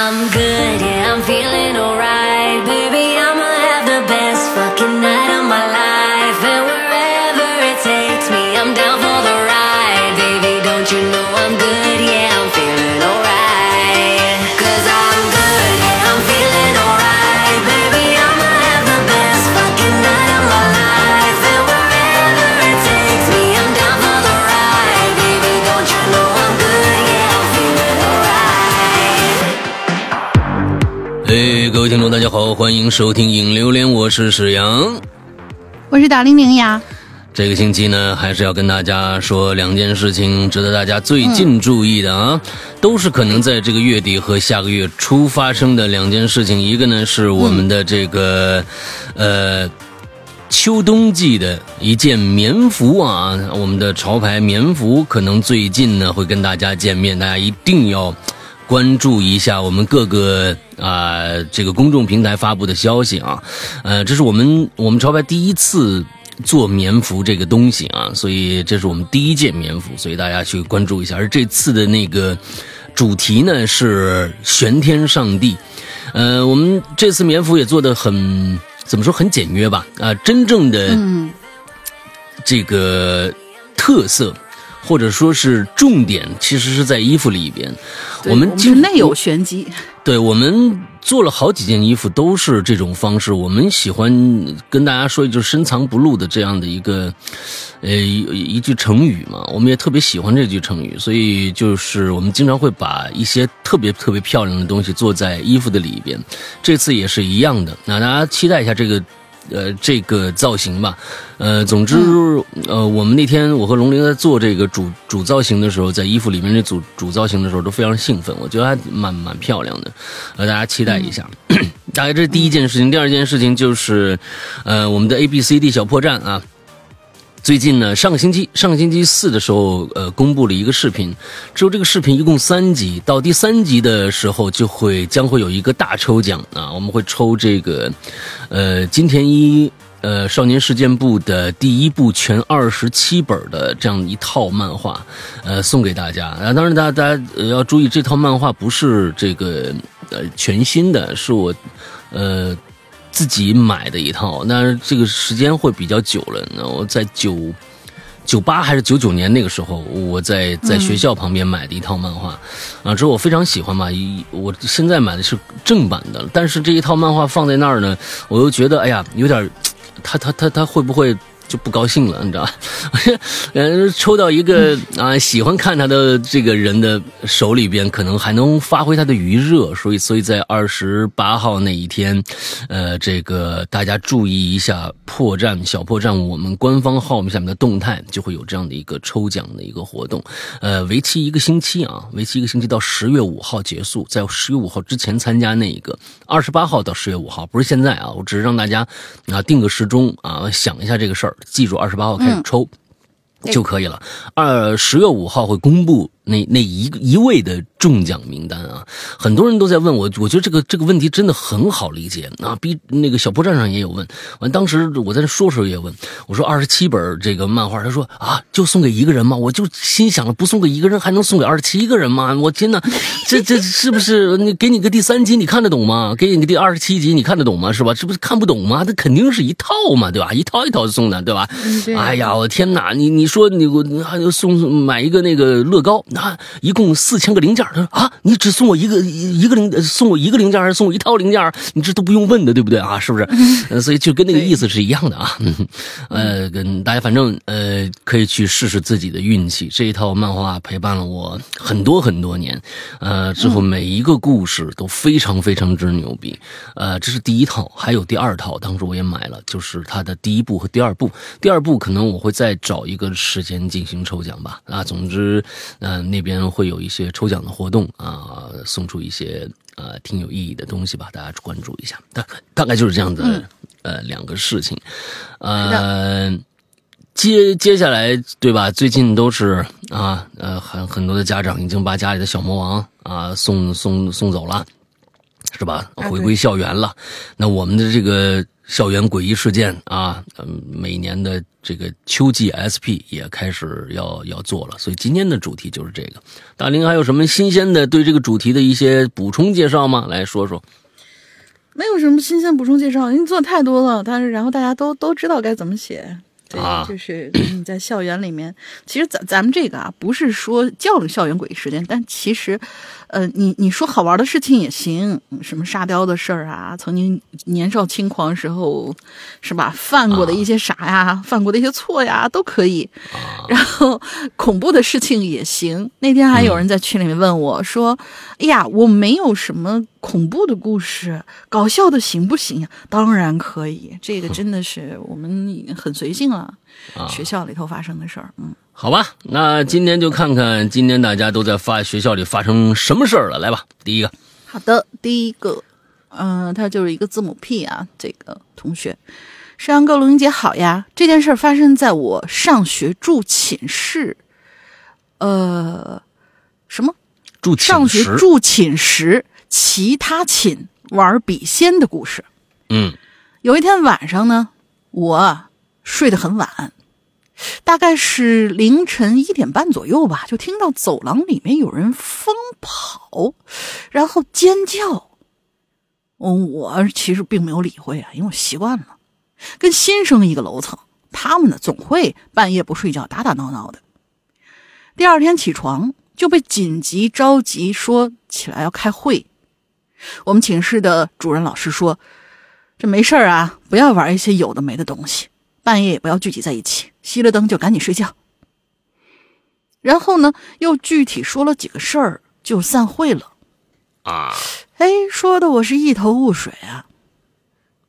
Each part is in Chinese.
I'm good, yeah, I'm feeling alright. 迎收听《影榴莲》，我是史阳。我是大玲玲呀，这个星期呢，还是要跟大家说两件事情，值得大家最近注意的啊，都是可能在这个月底和下个月初发生的两件事情。一个呢是我们的这个，呃。秋冬季的一件棉服啊，我们的潮牌棉服可能最近呢会跟大家见面，大家一定要关注一下我们各个啊、这个公众平台发布的消息啊，呃，这是我们我们潮牌第一次做棉服这个东西啊，所以这是我们第一件棉服，所以大家去关注一下。而这次的那个主题呢是玄天上帝，呃，我们这次棉服也做的很怎么说很简约吧？啊、真正的嗯，这个特色或者说是重点，其实是在衣服里边。对我我们今是内有玄机，对我们做了好几件衣服，都是这种方式。我们喜欢跟大家说，就是深藏不露的这样的一个，呃，一一句成语嘛。我们也特别喜欢这句成语，所以就是我们经常会把一些特别特别漂亮的东西做在衣服的里边。这次也是一样的，那大家期待一下这个。呃，这个造型吧，呃，总之，呃，我们那天我和龙玲在做这个主主造型的时候，在衣服里面这主主造型的时候都非常兴奋，我觉得还蛮蛮漂亮的，呃，大家期待一下。大概这是第一件事情，第二件事情就是，呃，我们的 A B C D 小破站啊，最近呢，上个星期上个星期四的时候，呃，公布了一个视频，之后这个视频一共三集，到第三集的时候就会将会有一个大抽奖啊，我们会抽这个，呃，金田一。呃，少年事件部的第一部全二十七本的这样一套漫画，呃，送给大家。啊，当然大家大家要注意，这套漫画不是这个呃全新的，是我呃自己买的一套，但是这个时间会比较久了。那我在九九八还是九九年那个时候，我在在学校旁边买的一套漫画，啊，之后我非常喜欢嘛，一我现在买的是正版的，但是这一套漫画放在那儿呢，我又觉得哎呀，有点儿，他他他他会不会？就不高兴了，你知道吧？呃，抽到一个啊喜欢看他的这个人的手里边，可能还能发挥他的余热，所以所以在二十八号那一天，呃，这个大家注意一下破绽小破绽，我们官方号下面的动态就会有这样的一个抽奖的一个活动，呃，为期一个星期啊，为期一个星期到十月五号结束，在十月五号之前参加那一个，二十八号到十月五号，不是现在啊，我只是让大家啊定个时钟啊，想一下这个事儿，记住二十八号开始抽。就可以了。二十月五号会公布那那一个一位的中奖名单啊，很多人都在问我，我觉得这个这个问题真的很好理解啊。B 那个小破站上也有问，完当时我在那说的时候也问，我说二十七本这个漫画，他说啊就送给一个人吗？我就心想了，不送给一个人还能送给二十七个人吗？我天哪，这这是不是你给你个第三集你看得懂吗？给你个第二十七集你看得懂吗？是吧？这不是看不懂吗？这肯定是一套嘛，对吧？一套一套送的，对吧？对哎呀，我天哪！你你说你我还有送买一个那个乐高，那一共四千个零件。他说啊，你只送我一个一一个零，送我一个零件还是送我一套零件？你这都不用问的，对不对啊？是不是？呃，所以就跟那个意思是一样的啊。嗯呃，跟大家反正呃可以去试试自己的运气。这一套漫画陪伴了我很多很多年，呃，之后每一个故事都非常非常之牛逼。呃，这是第一套，还有第二套，当时我也买了，就是它的第一部和第二部。第二部可能我会再找一个时间进行抽奖吧。啊，总之，呃，那边会有一些抽奖的活动啊，送出一些呃挺有意义的东西吧，大家关注一下。大概大概就是这样的、呃两个事情，呃。接接下来对吧？最近都是啊呃很很多的家长已经把家里的小魔王啊送送送走了。是吧？啊回归校园了。那我们的这个校园诡异事件啊，嗯，每年的这个秋季 SP 也开始要要做了，所以今天的主题就是这个。大林还有什么新鲜的对这个主题的一些补充介绍吗？来说说。没有什么新鲜补充介绍，因为做太多了，但是然后大家都都知道该怎么写。对，啊就是你在校园里面，其实咱咱们这个啊，不是说叫了校园诡异事件，但其实，呃，你你说好玩的事情也行，嗯什么沙雕的事儿啊，曾经年少轻狂时候，是吧，犯过的一些傻呀，犯过的一些错呀，都可以。然后恐怖的事情也行。那天还有人在群里面问我说：“哎呀，我没有什么恐怖的故事，搞笑的行不行呀？”当然可以，这个真的是我们很随性了。学校里头发生的事儿，嗯，好吧，那今天就看看今天大家都在发学校里发生什么事儿了。来吧，第一个，好的，第一个，嗯、他就是一个字母 P 啊，这个同学。山羊哥，龙英姐好呀！这件事儿发生在我上学住寝室，呃，什么？住上寝室，学住寝时，其他寝玩笔仙的故事。嗯有一天晚上呢，我啊睡得很晚，大概是凌晨一点半左右吧，就听到走廊里面有人疯跑，然后尖叫。我其实并没有理会啊，因为我习惯了。跟新生一个楼层，他们呢总会半夜不睡觉，打打闹闹的。第二天起床就被紧急召集说起来要开会。我们寝室的主任老师说：“这没事儿啊，不要玩一些有的没的东西，半夜也不要聚集在一起，熄了灯就赶紧睡觉。”然后呢，又具体说了几个事儿，就散会了。啊，哎，说的我是一头雾水啊。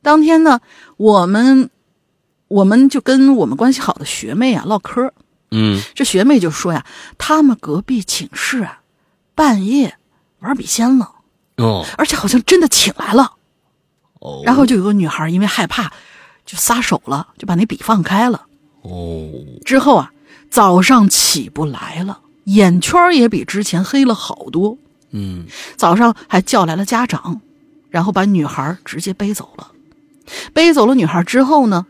当天呢，我们我们就跟我们关系好的学妹啊唠嗑，嗯这学妹就说呀，他们隔壁寝室啊，半夜玩笔仙了，哦而且好像真的请来了。哦，然后就有个女孩因为害怕，就撒手了，就把那笔放开了。哦，之后啊，早上起不来了，眼圈也比之前黑了好多。嗯早上还叫来了家长，然后把女孩直接背走了。背走了女孩之后呢，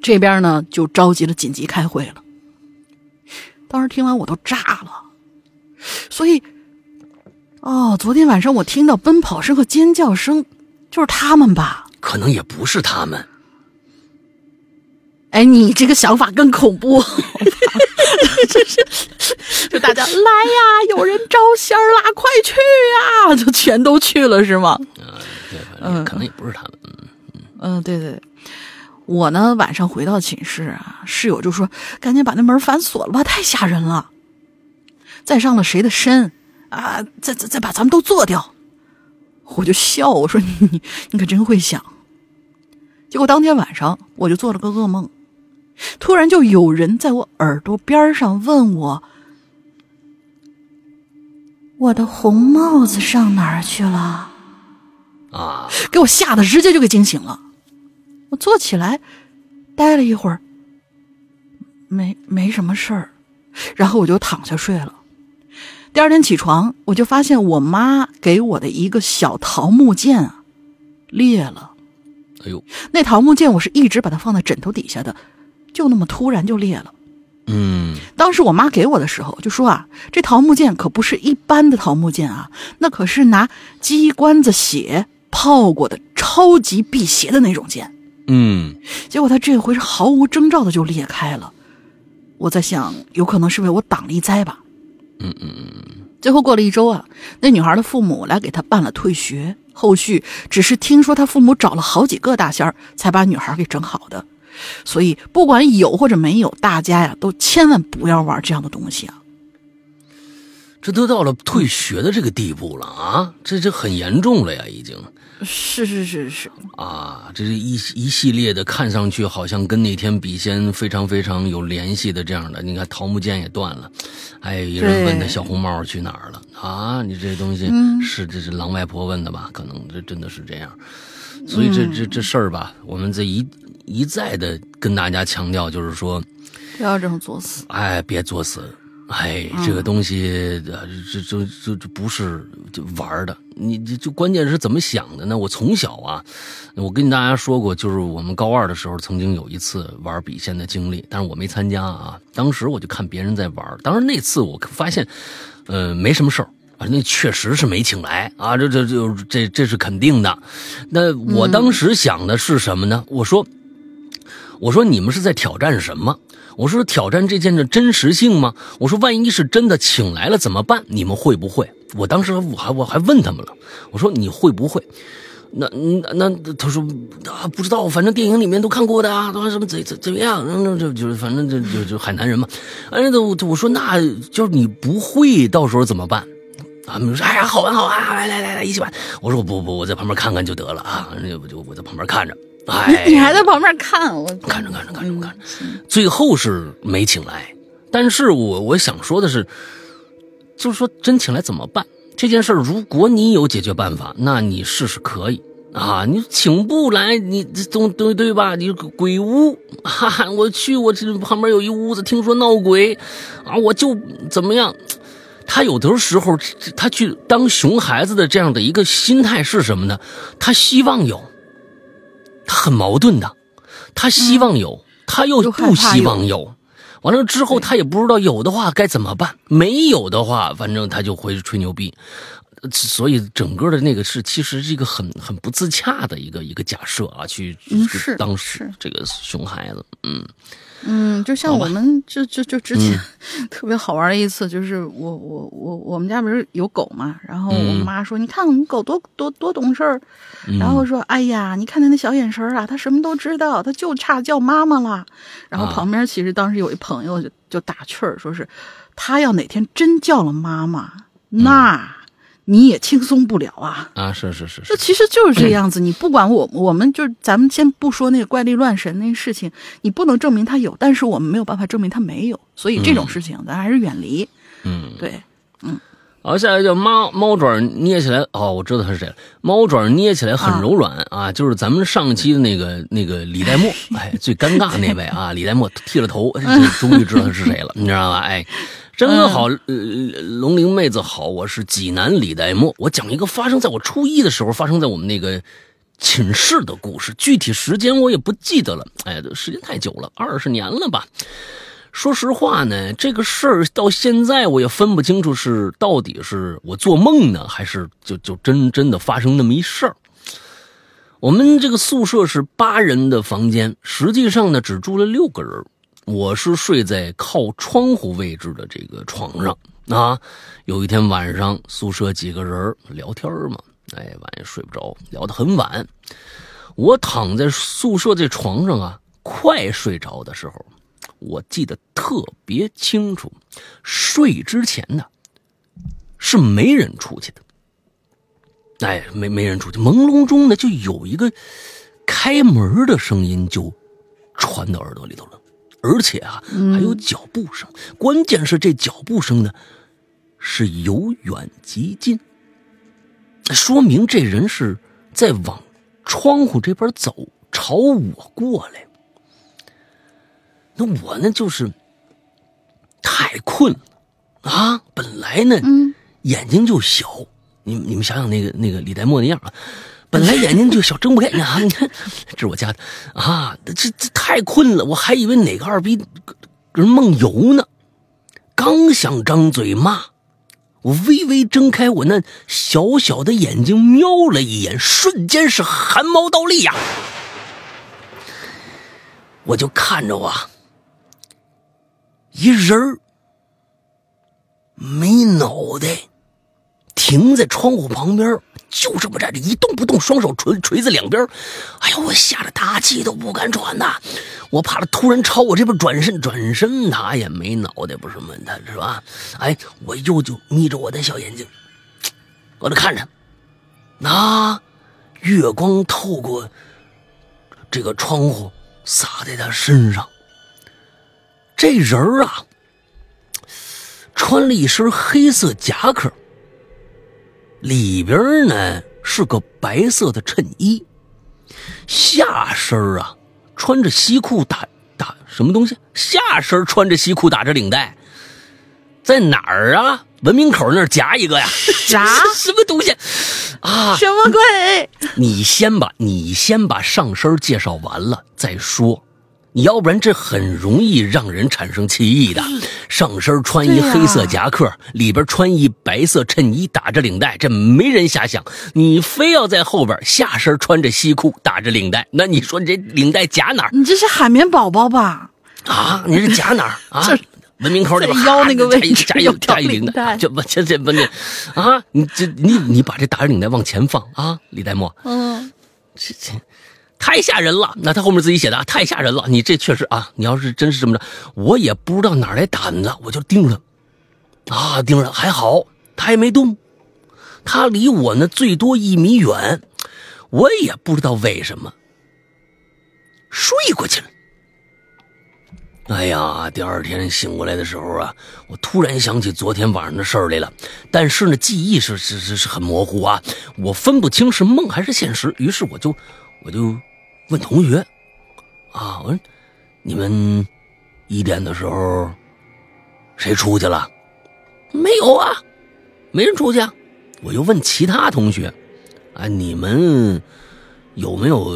这边呢就召集了紧急开会了。当时听完我都炸了，所以，哦，昨天晚上我听到奔跑声和尖叫声，就是他们吧？可能也不是他们。哎，你这个想法更恐怖，就 是就大家来呀，有人招仙儿啦，快去呀，就全都去了是吗？对，反正可能也不是他们。嗯，对对，我呢晚上回到寝室啊，室友就说赶紧把那门反锁了吧，太吓人了。再上了谁的身啊？再再再把咱们都做掉。我就笑，我说你你你可真会想。结果当天晚上我就做了个噩梦，突然就有人在我耳朵边上问我：“我的红帽子上哪儿去了？”啊，给我吓得直接就给惊醒了。我坐起来，待了一会儿，没没什么事儿，然后我就躺下睡了。第二天起床，我就发现我妈给我的一个小桃木剑啊裂了。哎呦，那桃木剑我是一直把它放在枕头底下的，就那么突然就裂了。嗯当时我妈给我的时候就说啊，这桃木剑可不是一般的桃木剑啊，那可是拿鸡冠子血泡过的超级辟邪的那种剑。嗯结果他这回是毫无征兆的就裂开了。我在想，有可能是为我挡了一灾吧。嗯嗯嗯，最后过了一周啊，那女孩的父母来给她办了退学，后续只是听说她父母找了好几个大仙儿才把女孩给整好的。所以不管有或者没有，大家呀都千万不要玩这样的东西啊。这都到了退学的这个地步了啊！这这很严重了呀，已经是是是是，啊！这是一一系列的，看上去好像跟那天笔仙非常非常有联系的这样的。你看桃木剑也断了，还有一人问他小红帽去哪儿了啊？你这东西嗯是这是狼外婆问的吧？可能这真的是这样。所以这这这事儿吧，我们这一一再的跟大家强调，就是说，不要这么作死。哎，别作死，哎，这个东西，呃，这这这这不是就玩的，你这就关键是怎么想的呢？我从小啊，我跟大家说过，就是我们高二的时候曾经有一次玩笔仙的经历，但是我没参加啊。当时我就看别人在玩，当时那次我发现，呃，没什么事儿啊，那确实是没请来啊，这这这这这是肯定的。那我当时想的是什么呢？我说，我说你们是在挑战什么？我说挑战这件的真实性吗？我说万一是真的请来了怎么办？你们会不会？我当时我还我还问他们了，我说你会不会？那那那他说啊不知道，反正电影里面都看过的啊，都什么怎怎怎么样？那就就反正就就就海南人嘛。哎，我我说那就是你不会，到时候怎么办？他们说哎呀好玩好玩，来来来来一起玩。我说不不，我在旁边看看就得了啊，那我就我在旁边看着。哎，你还在旁边看我？看着看着看着看着，最后是没请来。但是我我想说的是，就是说真请来怎么办？这件事如果你有解决办法，那你试试可以啊。你请不来，你总对对吧？你鬼屋，哈哈，我去，我这旁边有一屋子，听说闹鬼啊，我就怎么样？他有的时候他去当熊孩子的这样的一个心态是什么呢？他希望有。他很矛盾的，他希望有，他又不希望有。完了之后，他也不知道有的话该怎么办，没有的话，反正他就会吹牛逼。所以整个的那个是其实是一个很很不自洽的一个一个假设啊，去当时这个熊孩子，嗯。嗯，就像我们就就就之前 特别好玩的一次，就是我我我我们家不是有狗嘛，然后我妈说：“你看我们狗多多多懂事儿。”然后说：“哎呀，你看它那小眼神啊，它什么都知道，它就差叫妈妈了。”然后旁边其实当时有一朋友就就打趣儿，说是他要哪天真叫了妈妈，那。你也轻松不了啊！啊，是是是，这其实就是这样子。你不管我，我们就是咱们先不说那个怪力乱神那事情，你不能证明他有，但是我们没有办法证明他没有，所以这种事情咱还是远离。嗯，对，嗯。好，下来叫猫猫爪捏起来，哦，我知道他是谁了。猫爪捏起来很柔软啊，就是咱们上期的那个那个李代沫，哎，最尴尬那位啊，李代沫剃了头，终于知道他是谁了，你知道吧？哎。张哥好，呃，龙鳞妹子好，我是济南李代沫。我讲一个发生在我初一的时候，发生在我们那个寝室的故事，具体时间我也不记得了。哎，时间太久了，二十年了吧？说实话呢，这个事儿到现在我也分不清楚是到底是我做梦呢，还是就就真真的发生那么一事儿。我们这个宿舍是八人的房间，实际上呢只住了六个人。我是睡在靠窗户位置的这个床上啊。有一天晚上，宿舍几个人聊天嘛，哎，晚上睡不着，聊得很晚。我躺在宿舍这床上啊，快睡着的时候，我记得特别清楚，睡之前呢是没人出去的，哎，没没人出去，朦胧中呢就有一个开门的声音就传到耳朵里头了。而且啊，还有脚步声。关键是这脚步声呢，是由远及近，说明这人是在往窗户这边走，朝我过来。那我呢，就是太困了啊！本来呢，眼睛就小，你你们想想那个那个李代沫那样啊。本来眼睛就小，睁不开啊！你看，这是我家的啊！这这太困了，我还以为哪个二逼人梦游呢。刚想张嘴骂，我微微睁开我那小小的眼睛，瞄了一眼，瞬间是汗毛倒立呀！我就看着啊，一人儿没脑袋，停在窗户旁边。就这么站着一动不动，双手锤锤在两边哎呦，我吓得大气都不敢喘呐！我怕他突然朝我这边转身，转身他也没脑袋，不是吗？他是吧？哎，我又就眯着我的小眼睛，我就看着，那月光透过这个窗户洒在他身上，这人啊，穿了一身黑色夹克。里边呢是个白色的衬衣，下身啊穿着西裤打打什么东西？下身穿着西裤打着领带，在哪儿啊？文明口那儿夹一个呀？啥 什么东西啊？什么鬼？你先把你先把上身介绍完了再说，你要不然这很容易让人产生歧义的。上身穿一黑色夹克，里边穿一白色衬衣，打着领带，这没人瞎想。你非要在后边下身穿着西裤，打着领带，那你说你这领带夹哪儿你这是海绵宝宝吧？啊？你是夹哪儿啊？文明口里边腰那个位置夹一夹一领领带这不这这不你啊？你这你你把这打着领带往前放啊，李代沫。嗯，这这太吓人了。那他后面自己写的啊，太吓人了。你这确实啊，你要是真是这么着，我也不知道哪来胆子，我就盯着他啊，盯着还好，他还没动，他离我呢最多一米远，我也不知道为什么睡过去了。哎呀，第二天醒过来的时候啊，我突然想起昨天晚上的事儿来了，但是呢，记忆是是是是很模糊啊，我分不清是梦还是现实。于是我就我就问同学啊，我说你们一点的时候谁出去了？没有啊，没人出去啊。我又问其他同学啊，你们有没有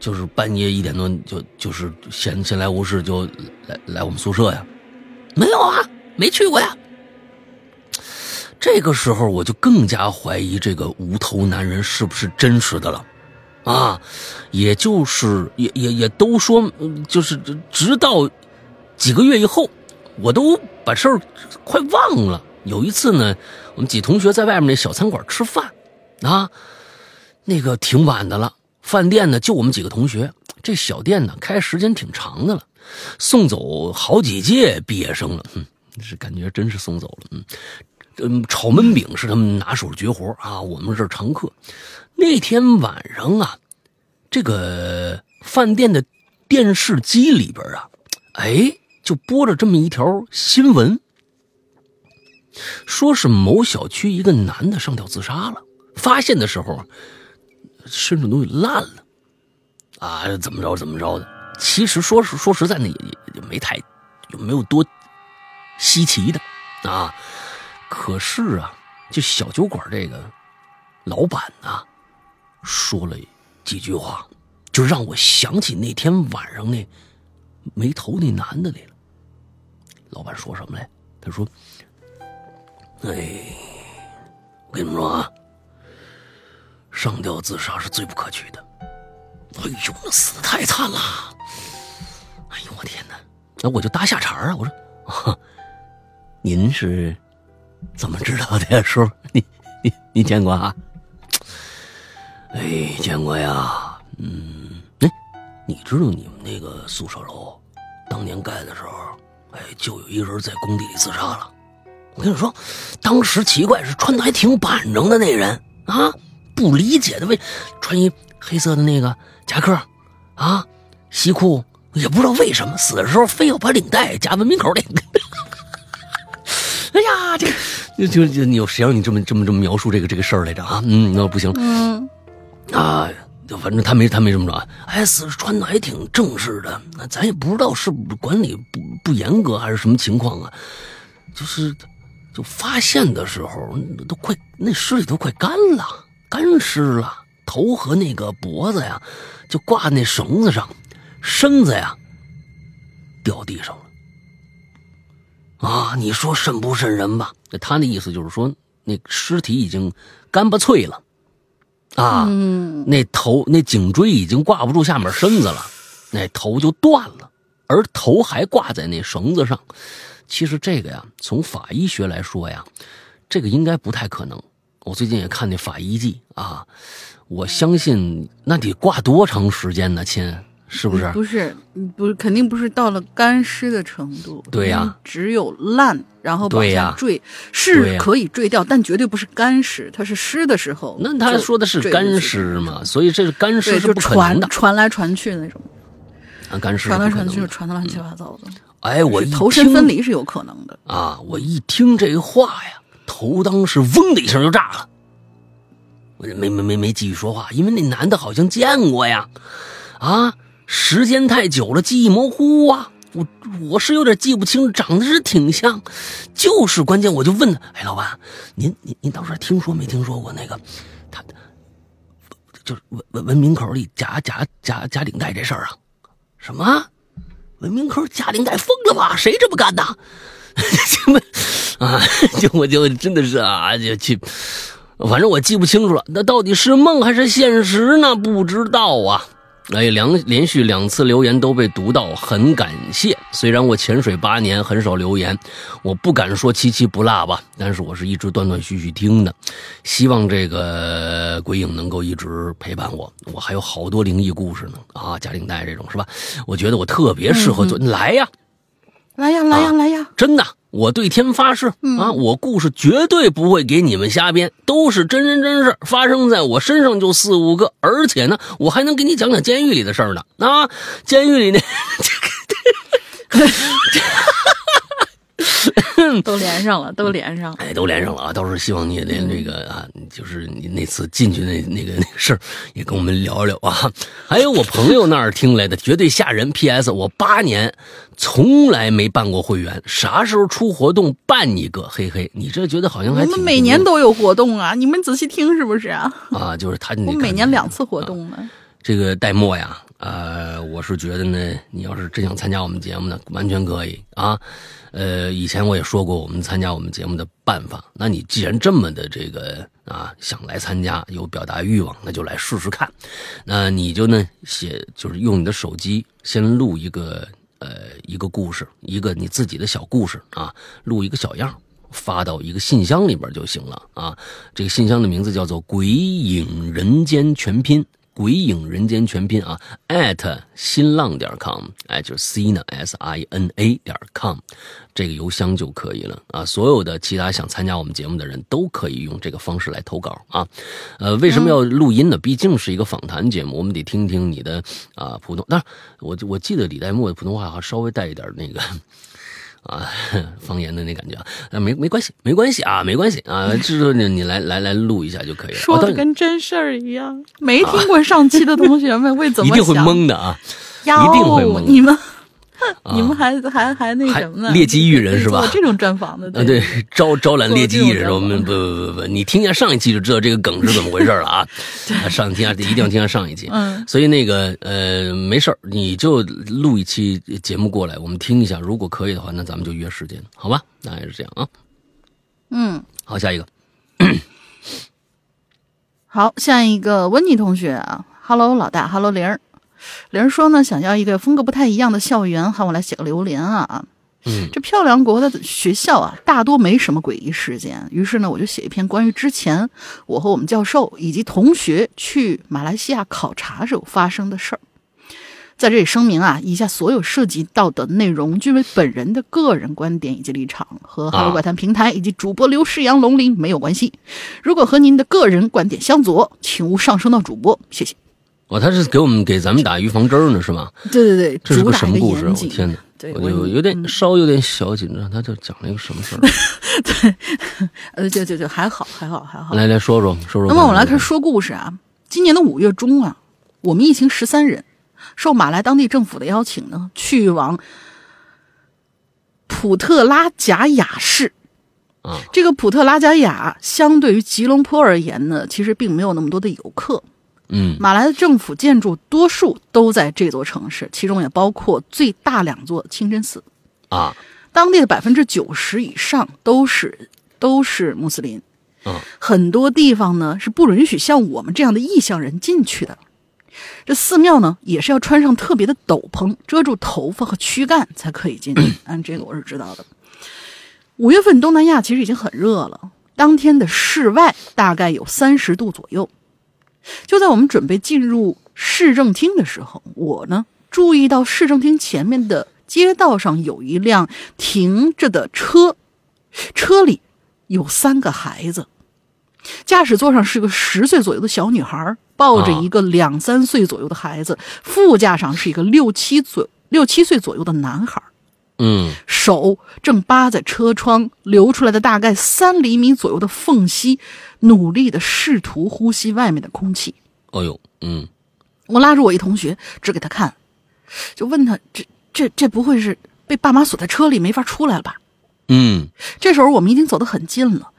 就是半夜一点多就就是闲闲来无事就来来我们宿舍呀？没有啊，没去过呀。这个时候我就更加怀疑这个无头男人是不是真实的了，啊，也就是也也也都说，就是直到几个月以后，我都把事儿快忘了。有一次呢，我们几同学在外面那小餐馆吃饭，啊，那个挺晚的了，饭店呢就我们几个同学，这小店呢开时间挺长的了，送走好几届毕业生了，哼，是感觉真是送走了，嗯。嗯，炒焖饼是他们拿手绝活啊，我们这常客。那天晚上啊，这个饭店的电视机里边啊，哎，就播着这么一条新闻，说是某小区一个男的上吊自杀了，发现的时候啊身上东西烂了，啊，怎么着怎么着的。其实说实说实在的，也也没太有没有多稀奇的啊。可是啊，就小酒馆这个老板呐，说了几句话，就让我想起那天晚上那没头那男的来了。老板说什么来？他说：“哎，我跟你们说啊，上吊自杀是最不可取的。哎呦，死的太惨了！哎呦，我天哪！那我就搭下茬啊，我说，啊、您是？”怎么知道的，叔？你 你你见过啊？哎，见过呀。嗯，哎，你知道你们那个宿舍楼当年盖的时候，哎，就有一人在工地里自杀了。我跟你说，当时奇怪是穿的还挺板正的那人啊，不理解的为穿一黑色的那个夹克啊，西裤，也不知道为什么死的时候非要把领带夹文明口里。哎呀，这个就就你有谁让你这么这么这么描述这个这个事儿来着啊？嗯，那不行，嗯，啊，反正他没他没这么着啊。哎，死穿的还挺正式的，那咱也不知道是管理不不严格还是什么情况啊。就是就发现的时候都快那尸体都快干了，干尸了，头和那个脖子呀就挂那绳子上，身子呀掉地上了。啊，你说瘆不瘆人吧？他那意思就是说，那尸体已经干巴脆了，啊，嗯那头那颈椎已经挂不住下面身子了，那头就断了，而头还挂在那绳子上。其实这个呀，从法医学来说呀，这个应该不太可能。我最近也看那《法医记》啊，我相信那得挂多长时间呢，亲？是不是？不是，嗯不是，肯定不是到了干尸的程度。对呀只有烂，然后往下坠，对是可以坠掉，但绝对不是干尸，它是湿的时候。那他说的是干尸嘛，所以这是干尸，是就不可能的传。来传去那种，啊，干尸传来传去就传的乱七八糟的。哎，我一头身听分离是有可能的。啊！我一听这话呀，头当时嗡的一声就炸了。我这没没没没继续说话，因为那男的好像见过呀，啊，时间太久了，记忆模糊啊。我我是有点记不清，长得是挺像，就是关键我就问他，哎，老板，您您您到时听说没听说过那个他就是文文文明口里夹夹夹夹领带这事儿啊？什么？文明口夹领带疯了吧？谁这么干的？什么啊？就我就真的是啊，就去，反正我记不清楚了。那到底是梦还是现实呢？不知道啊。哎，两连续两次留言都被读到，很感谢。虽然我潜水八年，很少留言，我不敢说七七不落吧，但是我是一直断断续续听的。希望这个鬼影能够一直陪伴我。我还有好多灵异故事呢啊，贾玲带这种是吧？我觉得我特别适合做，来呀，来呀，来呀，来呀！真的，我对天发誓啊，我故事绝对不会给你们瞎编，都是真人真事，发生在我身上就四五个，而且呢，我还能给你讲讲监狱里的事儿呢。啊，监狱里那，都连上了，都连上了。哎，都连上了啊！到时候希望你也连这个啊，就是你那次进去那那个那个事儿，也跟我们聊聊啊。还有我朋友那儿听来的，绝对吓人。P.S. 我八年从来没办过会员，啥时候出活动办一个？嘿嘿，你这觉得好像还挺我们每年都有活动啊，你们仔细听是不是啊？啊，就是他那我们每年两次活动呢。这个戴墨呀，呃，我是觉得呢，你要是真想参加我们节目呢，完全可以啊。呃，以前我也说过我们参加我们节目的办法。那你既然这么的这个啊想来参加，有表达欲望，那就来试试看。那你就呢写，就是用你的手机先录一个呃一个故事，一个你自己的小故事啊，录一个小样。发到一个信箱里边就行了啊！这个信箱的名字叫做“鬼影人间全拼”，鬼影人间全拼啊，at 新浪点 com，哎，就是 c 呢 s i n a 点 com，这个邮箱就可以了啊。所有的其他想参加我们节目的人都可以用这个方式来投稿啊。呃，为什么要录音呢？毕竟是一个访谈节目，我们得听听你的啊普通。当然，我我记得李代沫的普通话还稍微带一点那个。啊，方言的那感觉啊，那没没关系，没关系啊，没关系啊，就是你你来来来录一下就可以了。说的跟真事儿一样，没听过上期的同学们会怎么 一定会懵的啊，一定会懵的你们啊 你们还还还那什么呢？还劣迹艺人是吧做这种专访的，啊，对，招招揽劣迹艺人，我们不不不不，你听一下上一期就知道这个梗是怎么回事了啊！啊上一听啊，一定要听下上一期。嗯，所以那个呃，没事儿，你就录一期节目过来，我们听一下。如果可以的话，那咱们就约时间，好吧？那也是这样啊。嗯，好，下一个，好，下一个温妮同学啊，Hello 老大，Hello 玲儿，玲儿说呢，想要一个风格不太一样的校园，喊我来写个榴莲啊。嗯这漂亮国的学校啊，大多没什么诡异事件。于是呢，我就写一篇关于之前我和我们教授以及同学去马来西亚考察时候发生的事儿。在这里声明啊，以下所有涉及到的内容均为本人的个人观点以及立场，和哈喽怪谈平台以及主播刘世阳、龙鳞没有关系。如果和您的个人观点相左，请勿上升到主播，谢谢。哦，他是给我们给咱们打预防针儿呢，是吗？对对对，这是个什么故事啊？我。天哪！对，我我就有点稍有点小紧张，他就讲了一个什么事儿？呃，就就就还好，还好，还好。来来说说说说。那么我们来开始说故事啊。今年的五月中啊，我们一行十三人，受马来当地政府的邀请呢，去往普特拉贾雅市。啊，这个普特拉贾雅相对于吉隆坡而言呢，其实并没有那么多的游客。嗯马来的政府建筑多数都在这座城市，其中也包括最大两座清真寺。啊当地的百分之九十以上都是都是穆斯林，啊很多地方呢是不允许像我们这样的异乡人进去的。这寺庙呢也是要穿上特别的斗篷，遮住头发和躯干才可以进去。嗯，这个我是知道的。五月份东南亚其实已经很热了，当天的室外大概有三十度左右。就在我们准备进入市政厅的时候，我呢注意到市政厅前面的街道上有一辆停着的车，车里有三个孩子，驾驶座上是个十岁左右的小女孩，抱着一个两三岁左右的孩子，副驾上是一个六七左六七岁左右的男孩。嗯手正扒在车窗流出来的大概三厘米左右的缝隙，努力的试图呼吸外面的空气。哦呦嗯我拉住我一同学，指给他看，就问他这这这不会是被爸妈锁在车里没法出来了吧？嗯这时候我们已经走得很近了，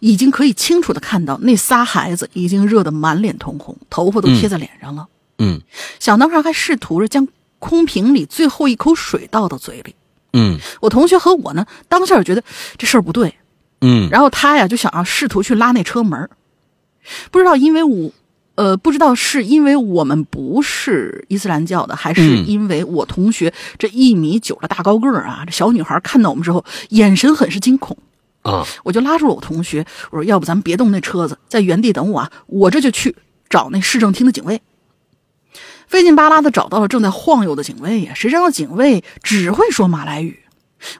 已经可以清楚的看到那仨孩子已经热得满脸通红，头发都贴在脸上了。嗯小男孩还试图着将空瓶里最后一口水倒到嘴里。嗯我同学和我呢，当下就觉得这事儿不对，嗯。然后他呀就想要试图去拉那车门儿。不知道因为我，呃，不知道是因为我们不是伊斯兰教的，还是嗯。因为我同学这一米九的大高个儿啊，这小女孩看到我们之后，眼神很是惊恐。啊。我就拉住了我同学，我说：“要不咱们别动那车子，在原地等我啊，我这就去找那市政厅的警卫。”费劲巴拉的找到了正在晃悠的警卫呀，谁知道警卫只会说马来语，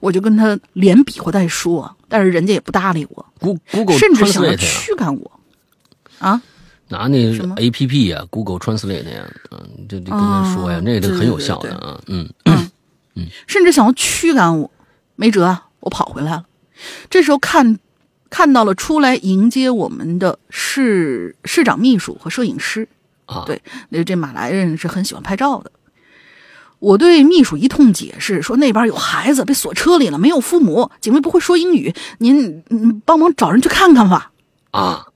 我就跟他连比划带说，但是人家也不搭理我，，Google 甚至想要驱赶我。啊，拿那什么 A P P 呀，Google Translate 呀，嗯，就就跟他说呀哦，那个对很有效对对的啊，嗯嗯甚至想要驱赶我，没辙啊，我跑回来了。这时候看看到了出来迎接我们的市市长秘书和摄影师，啊，对，那这马来人是很喜欢拍照的。我对秘书一通解释，说那边有孩子被锁车里了，没有父母，警卫不会说英语，您嗯帮忙找人去看看吧。啊，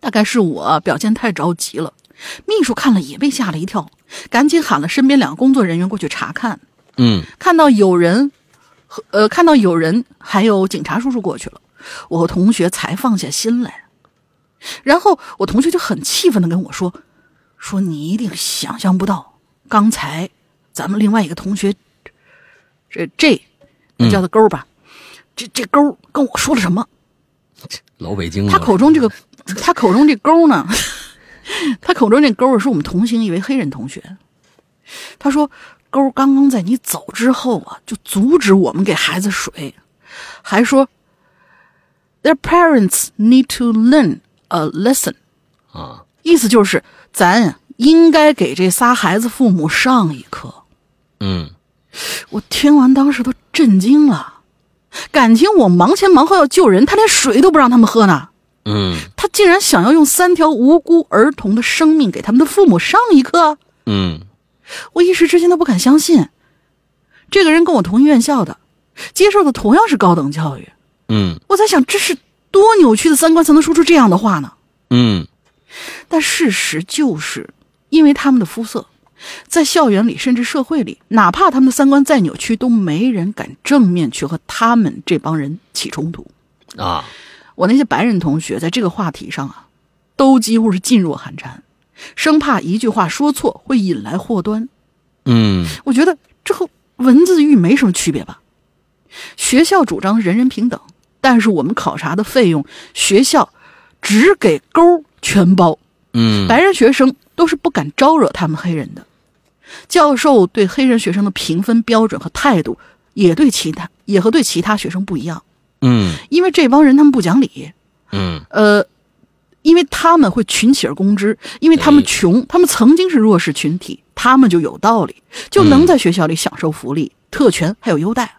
大概是我表现太着急了，秘书看了也被吓了一跳，赶紧喊了身边两个工作人员过去查看。嗯看到有人和呃，看到有人还有警察叔叔过去了，我和同学才放下心来。然后我同学就很气愤的跟我说：“说你一定想象不到，刚才咱们另外一个同学，这这，那叫他勾吧，这这勾跟我说了什么？老北京他，口中这个，他口中这勾呢，他口中这勾是我们同行一位黑人同学。他说，勾刚刚在你走之后啊，就阻止我们给孩子水，还说，their parents need to learn a lesson，啊，意思就是咱应该给这仨孩子父母上一课。嗯。我听完当时都震惊了，感情我忙前忙后要救人，他连水都不让他们喝呢。嗯。他竟然想要用三条无辜儿童的生命给他们的父母上一课，嗯。我一时之间都不敢相信。这个人跟我同一院校的，接受的同样是高等教育，嗯。我在想这是多扭曲的三观才能说出这样的话呢？嗯。但事实就是，因为他们的肤色，在校园里甚至社会里，哪怕他们的三观再扭曲，都没人敢正面去和他们这帮人起冲突。啊，我那些白人同学在这个话题上啊，都几乎是噤若寒蝉，生怕一句话说错会引来祸端。嗯我觉得这和文字狱没什么区别吧？学校主张人人平等，但是我们考察的费用，学校只给勾全包，嗯，白人学生都是不敢招惹他们黑人的。教授对黑人学生的评分标准和态度也对其他也和对其他学生不一样，嗯。因为这帮人他们不讲理，嗯。呃，因为他们会群起而攻之，因为他们穷，他们曾经是弱势群体，他们就有道理，就能在学校里享受福利、特权还有优待。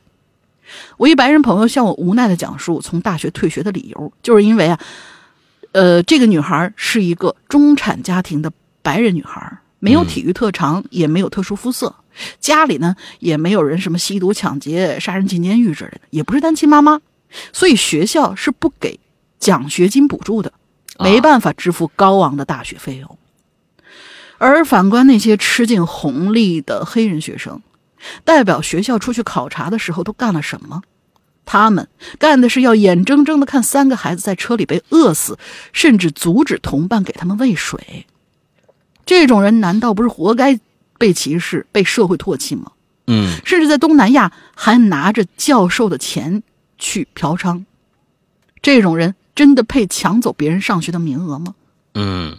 我一白人朋友向我无奈的讲述从大学退学的理由，就是因为啊，呃，这个女孩是一个中产家庭的白人女孩，没有体育特长，也没有特殊肤色，家里呢也没有人什么吸毒、抢劫、杀人、进监狱之类的，也不是单亲妈妈，所以学校是不给奖学金补助的，没办法支付高昂的大学费用。而反观那些吃尽红利的黑人学生，代表学校出去考察的时候都干了什么？他们干的是要眼睁睁的看三个孩子在车里被饿死，甚至阻止同伴给他们喂水。这种人难道不是活该被歧视、被社会唾弃吗？嗯甚至在东南亚还拿着教授的钱去嫖娼。这种人真的配抢走别人上学的名额吗？嗯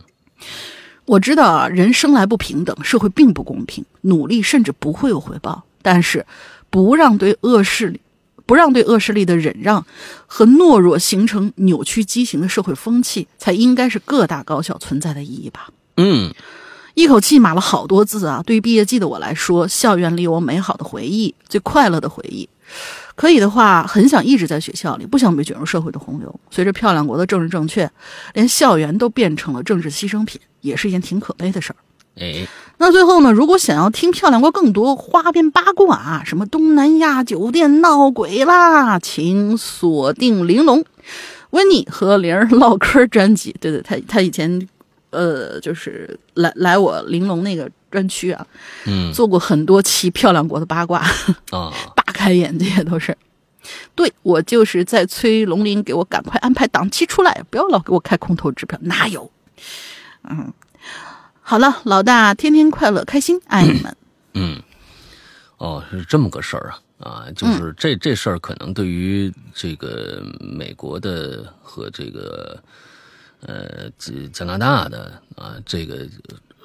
我知道啊，人生来不平等，社会并不公平，努力甚至不会有回报。但是，不让对恶势力、不让对恶势力的忍让和懦弱形成扭曲畸形的社会风气，才应该是各大高校存在的意义吧。嗯一口气码了好多字啊！对于毕业季的我来说，校园里有我美好的回忆，最快乐的回忆。可以的话，很想一直在学校里，不想被卷入社会的洪流。随着漂亮国的政治正确，连校园都变成了政治牺牲品，也是一件挺可悲的事儿。哎，那最后呢，如果想要听漂亮国更多花边八卦啊，什么东南亚酒店闹鬼啦，请锁定玲珑、温妮和玲儿唠嗑专辑。对对，他他以前呃，就是来来我玲珑那个专区啊，嗯做过很多期漂亮国的八卦，啊，大开眼界都是。对我就是在催龙鳞给我赶快安排档期出来，不要老给我开空头支票，哪有？嗯，好了，老大天天快乐开心，爱你们。嗯，哦，是这么个事儿啊啊，就是这这事儿可能对于这个美国的和这个呃加拿大的啊，这个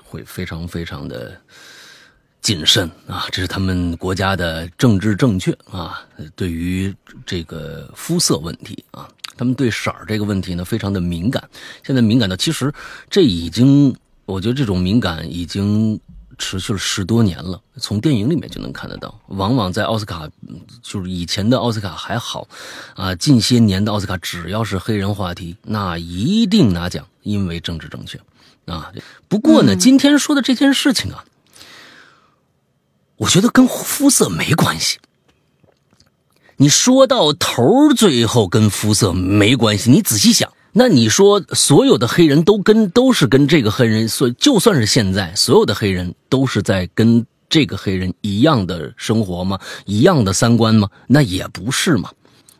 会非常非常的谨慎啊，这是他们国家的政治正确啊。对于这个肤色问题啊，他们对色儿这个问题呢非常的敏感。现在敏感到，其实这已经，我觉得这种敏感已经持续了十多年了。从电影里面就能看得到，往往在奥斯卡，嗯就是以前的奥斯卡还好，啊，近些年的奥斯卡只要是黑人话题，那一定拿奖，因为政治正确啊。不过呢，今天说的这件事情啊。我觉得跟肤色没关系。你说到头儿，最后跟肤色没关系。你仔细想，那你说所有的黑人都跟都是跟这个黑人，所就算是现在所有的黑人都是在跟这个黑人一样的生活吗？一样的三观吗？那也不是嘛。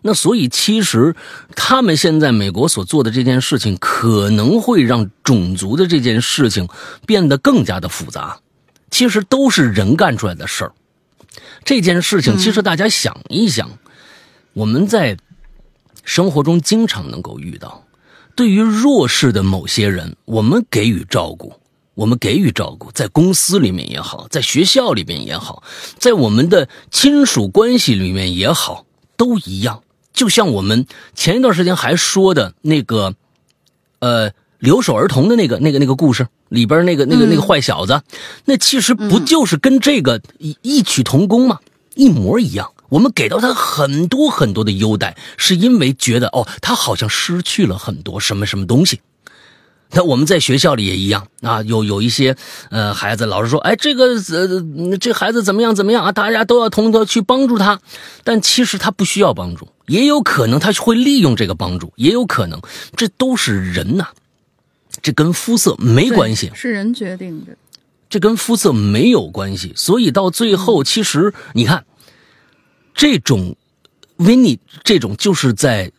那所以其实他们现在美国所做的这件事情，可能会让种族的这件事情变得更加的复杂。其实都是人干出来的事儿。这件事情，其实大家想一想，我们在生活中经常能够遇到。对于弱势的某些人，我们给予照顾，我们给予照顾，在公司里面也好，在学校里面也好，在我们的亲属关系里面也好，都一样。就像我们前一段时间还说的那个，呃。留守儿童的那个、那个、那个故事里边那个、那个、那个坏小子，那其实不就是跟这个异异曲同工吗？一模一样。我们给到他很多很多的优待，是因为觉得哦，他好像失去了很多什么什么东西。那我们在学校里也一样啊，有有一些呃孩子，老师说，哎，这个呃这孩子怎么样怎么样啊？大家都要同的去帮助他，但其实他不需要帮助，也有可能他会利用这个帮助，也有可能这都是人呐。这跟肤色没关系，是人决定的。这跟肤色没有关系，所以到最后，其实你看，这种维尼这种就是在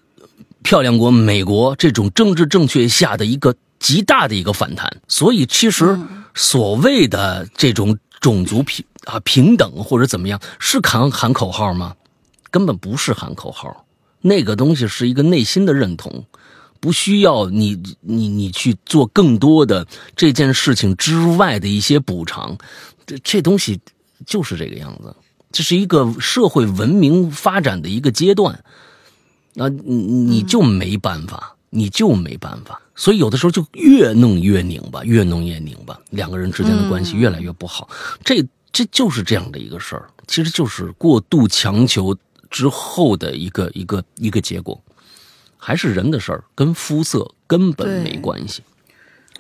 漂亮国美国这种政治正确下的一个极大的一个反弹。所以，其实所谓的这种种族平啊平等或者怎么样，是喊喊口号吗？根本不是喊口号，那个东西是一个内心的认同。不需要你你你去做更多的这件事情之外的一些补偿，这这东西就是这个样子，这是一个社会文明发展的一个阶段，啊，你你就没办法，你就没办法，所以有的时候就越弄越拧巴，越弄越拧巴，两个人之间的关系越来越不好，这这就是这样的一个事儿，其实就是过度强求之后的一个一个一个结果。还是人的事儿，跟肤色根本没关系。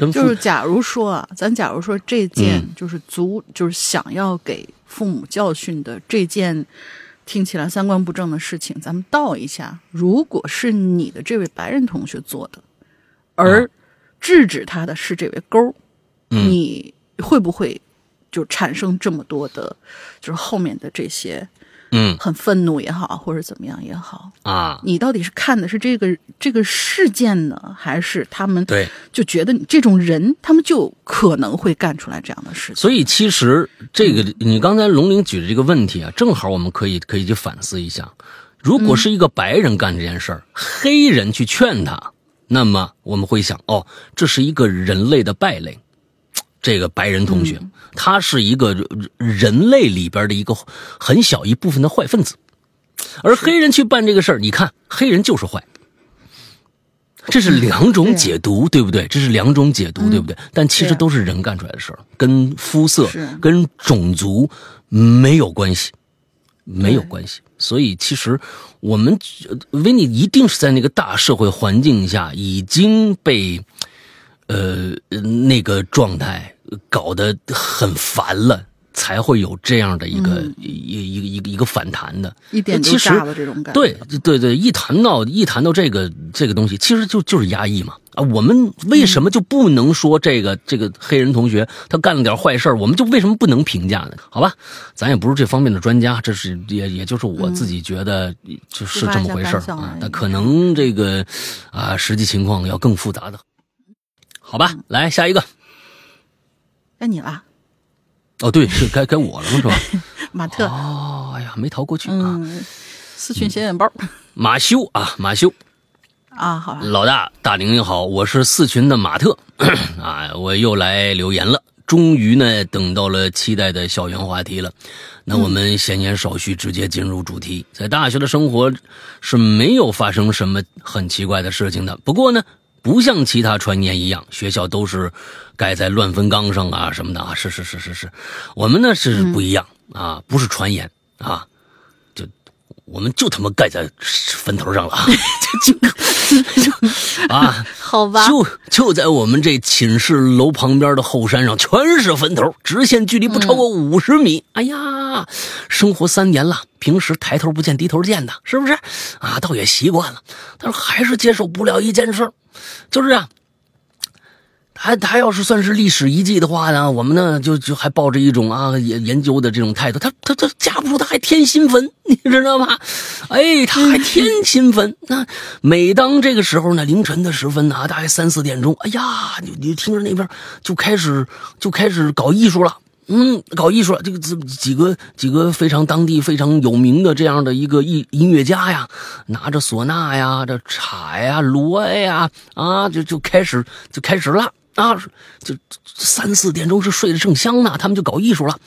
跟就是假如说啊，咱假如说这件就是足，就是想要给父母教训的这件，听起来三观不正的事情，咱们倒一下，如果是你的这位白人同学做的，而制止他的是这位勾，你会不会就产生这么多的，就是后面的这些？嗯，很愤怒也好，或者怎么样也好啊，你到底是看的是这个这个事件呢，还是他们对就觉得你这种人，他们就可能会干出来这样的事情？所以其实这个你刚才龙玲举的这个问题啊，正好我们可以可以去反思一下，如果是一个白人干这件事儿，黑人去劝他，那么我们会想，哦，这是一个人类的败类。这个白人同学，他是一个人类里边的一个很小一部分的坏分子，而黑人去办这个事儿，你看黑人就是坏，这是两种解读，对不对？这是两种解读，对不对？但其实都是人干出来的事儿，跟肤色、跟种族没有关系，没有关系。所以其实我们维尼一定是在那个大社会环境下已经被。呃那个状态搞得很烦了，才会有这样的一个、一一个一个一个反弹的。一点就其实炸了这种感觉。对对对，一谈到一谈到这个这个东西，其实就就是压抑嘛啊！我们为什么就不能说这个、这个黑人同学他干了点坏事儿我们就为什么不能评价呢？好吧，咱也不是这方面的专家，这是也也就是我自己觉得就是这么回事儿啊那可能这个啊实际情况要更复杂的。好吧，来下一个。该你了，哦，对，是该该我了是吧？马特。哦，哎呀，没逃过去啊。嗯，四群显眼包马修啊，马修，啊，好，老大，大玲玲好，我是四群的马特啊，我又来留言了。终于呢，等到了期待的校园话题了。那我们闲言少叙，直接进入主题。在大学的生活是没有发生什么很奇怪的事情的。不过呢，不像其他传言一样，学校都是盖在乱坟岗上啊什么的啊。是是是是是，我们呢是不一样、啊，不是传言啊，就我们就他妈盖在坟头上了啊，就就就 啊。好吧，就就在我们这寝室楼旁边的后山上，全是坟头，直线距离不超过五十米。哎呀，生活三年了，平时抬头不见低头见的，是不是？啊，倒也习惯了，但是还是接受不了一件事，就是啊。他他要是算是历史遗迹的话呢，我们呢就就还抱着一种啊研研究的这种态度。他他他架不住他还添新坟，你知道吗？哎，他还添新坟。那每当这个时候呢，凌晨的时分呢，大概三四点钟，哎呀，你你听着那边就开始就开始搞艺术了。嗯，搞艺术了，这个几几个几个非常当地非常有名的这样的一个艺音乐家呀，拿着唢呐呀、这镲呀、锣呀，啊，就就开始就开始了啊，就三四点钟是睡得正香呢，他们就搞艺术了。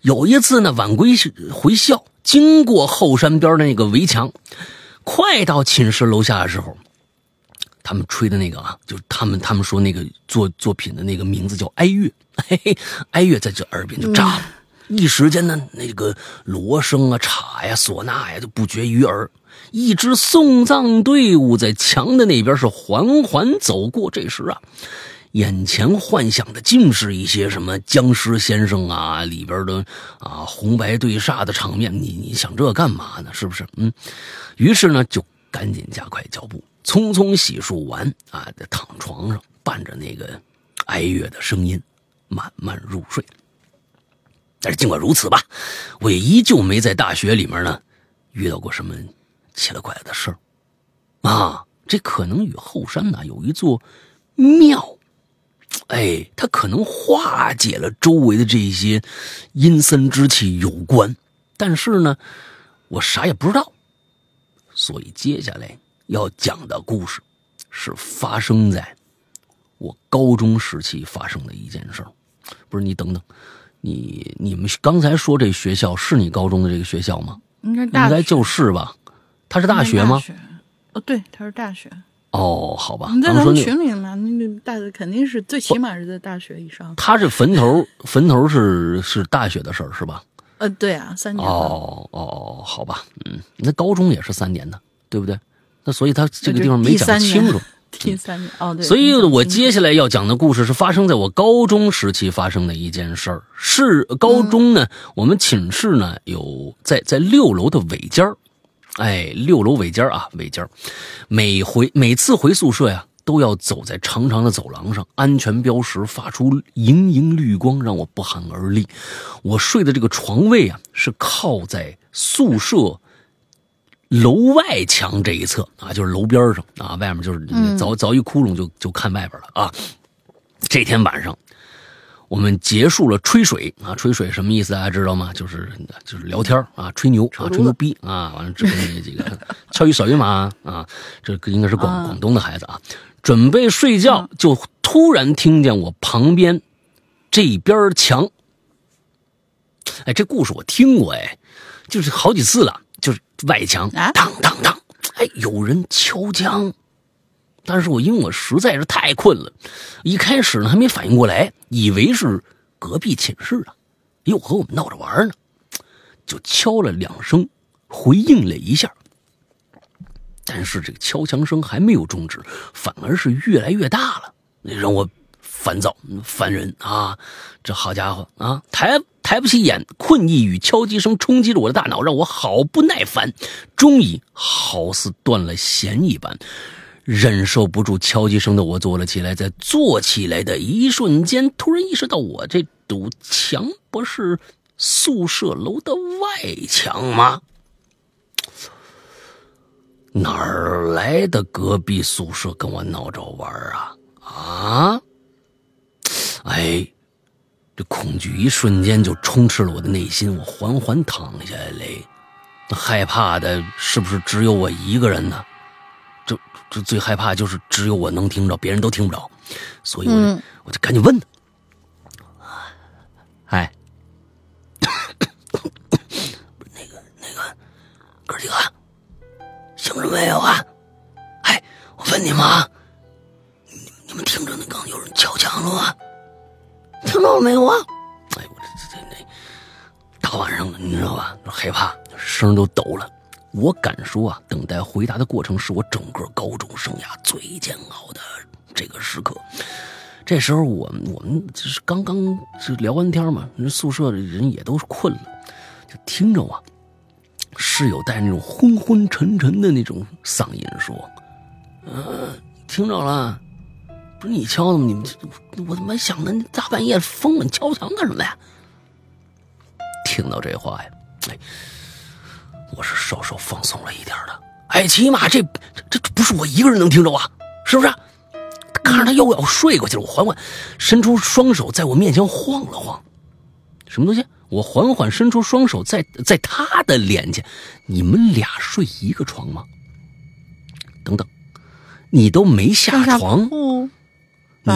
有一次呢，晚归回校，经过后山边的那个围墙，快到寝室楼下的时候，他们吹的那个啊，就是他们他们说那个作作品的那个名字叫哀乐，嘿嘿，哀乐在这耳边就炸了。一时间呢，那个锣声啊、镲呀、唢呐呀就不绝于耳。一支送葬队伍在墙的那边是缓缓走过。这时啊，眼前幻想的尽是一些什么僵尸先生啊里边的啊红白对煞的场面。你你想这干嘛呢？是不是？嗯。于是呢，就赶紧加快脚步，匆匆洗漱完啊，躺床上伴着那个哀乐的声音，慢慢入睡。但是尽管如此吧，我也依旧没在大学里面呢遇到过什么奇了怪的事儿啊。这可能与后山呢有一座庙，哎，他可能化解了周围的这些阴森之气有关。但是呢，我啥也不知道，所以接下来要讲的故事是发生在我高中时期发生的一件事儿。不是你等等。你你们刚才说这学校是你高中的这个学校吗？应该应该就是吧？他是大学吗？哦，对，他是大学。哦，好吧。你在咱们群里嘛，那个大的肯定是最起码是在大学以上。他这坟头，坟头是是大学的事儿是吧？呃，对啊，三年了。哦哦，好吧，嗯，那高中也是三年的，对不对？那所以他这个地方没讲清楚。第三年哦，对。所以我接下来要讲的故事是发生在我高中时期发生的一件事儿。是高中呢，我们寝室呢有在在六楼的尾间儿，哎，六楼尾间儿啊，尾间儿。每回每次回宿舍呀，都要走在长长的走廊上，安全标识发出莹莹绿光，让我不寒而栗。我睡的这个床位啊，是靠在宿舍楼外墙这一侧啊，就是楼边上啊，外面就是凿凿一窟窿就就看外边了啊。这天晚上，我们结束了吹水。啊，吹水什么意思大家知道吗？就是就是聊天啊，吹牛啊，吹牛逼啊，完了之后那几个 敲鱼小鱼马啊，这个应该是广广东的孩子啊，准备睡觉就突然听见我旁边这边墙，哎，这故事我听过哎，就是好几次了，就是外墙啊？当当当，哎，有人敲墙。但是我因为我实在是太困了，一开始呢还没反应过来，以为是隔壁寝室啊，又和我们闹着玩呢，就敲了两声，回应了一下。但是这个敲墙声还没有终止，反而是越来越大了让我烦躁烦人啊！这好家伙啊，抬抬不起眼，困意与敲击声冲击着我的大脑，让我好不耐烦。终于，好似断了弦一般，忍受不住敲击声的我坐了起来。在坐起来的一瞬间，突然意识到我这堵墙不是宿舍楼的外墙吗？哪儿来的隔壁宿舍跟我闹着玩啊？啊！哎，这恐惧一瞬间就充斥了我的内心，我缓缓躺下来，害怕的是不是只有我一个人呢？这这最害怕就是只有我能听着，别人都听不着，所以我就、我就赶紧问他：“哎，那个那个哥几个醒着没有啊？哎，我问你们啊，你你们听着那刚有人敲墙了吗？听到了没有啊？哎，我这这这大晚上的，你知道吧？害怕，声都抖了。我敢说啊，等待回答的过程是我整个高中生涯最煎熬的这个时刻。这时候我们我们就是刚刚是聊完天嘛，人宿舍的人也都是困了，就听着啊，室友带那种昏昏沉沉的那种嗓音说：“呃，听着了，不是你敲的吗？你们我他妈想的大半夜疯了，你敲墙干什么呀？”听到这话呀，哎，我是稍稍放松了一点的。哎，起码这这这不是我一个人能听着啊，是不是？看着他又要睡过去了，我缓缓伸出双手，在我面前晃了晃。什么东西？我缓缓伸出双手，在在他的脸前。你们俩睡一个床吗？等等，你都没下床，铺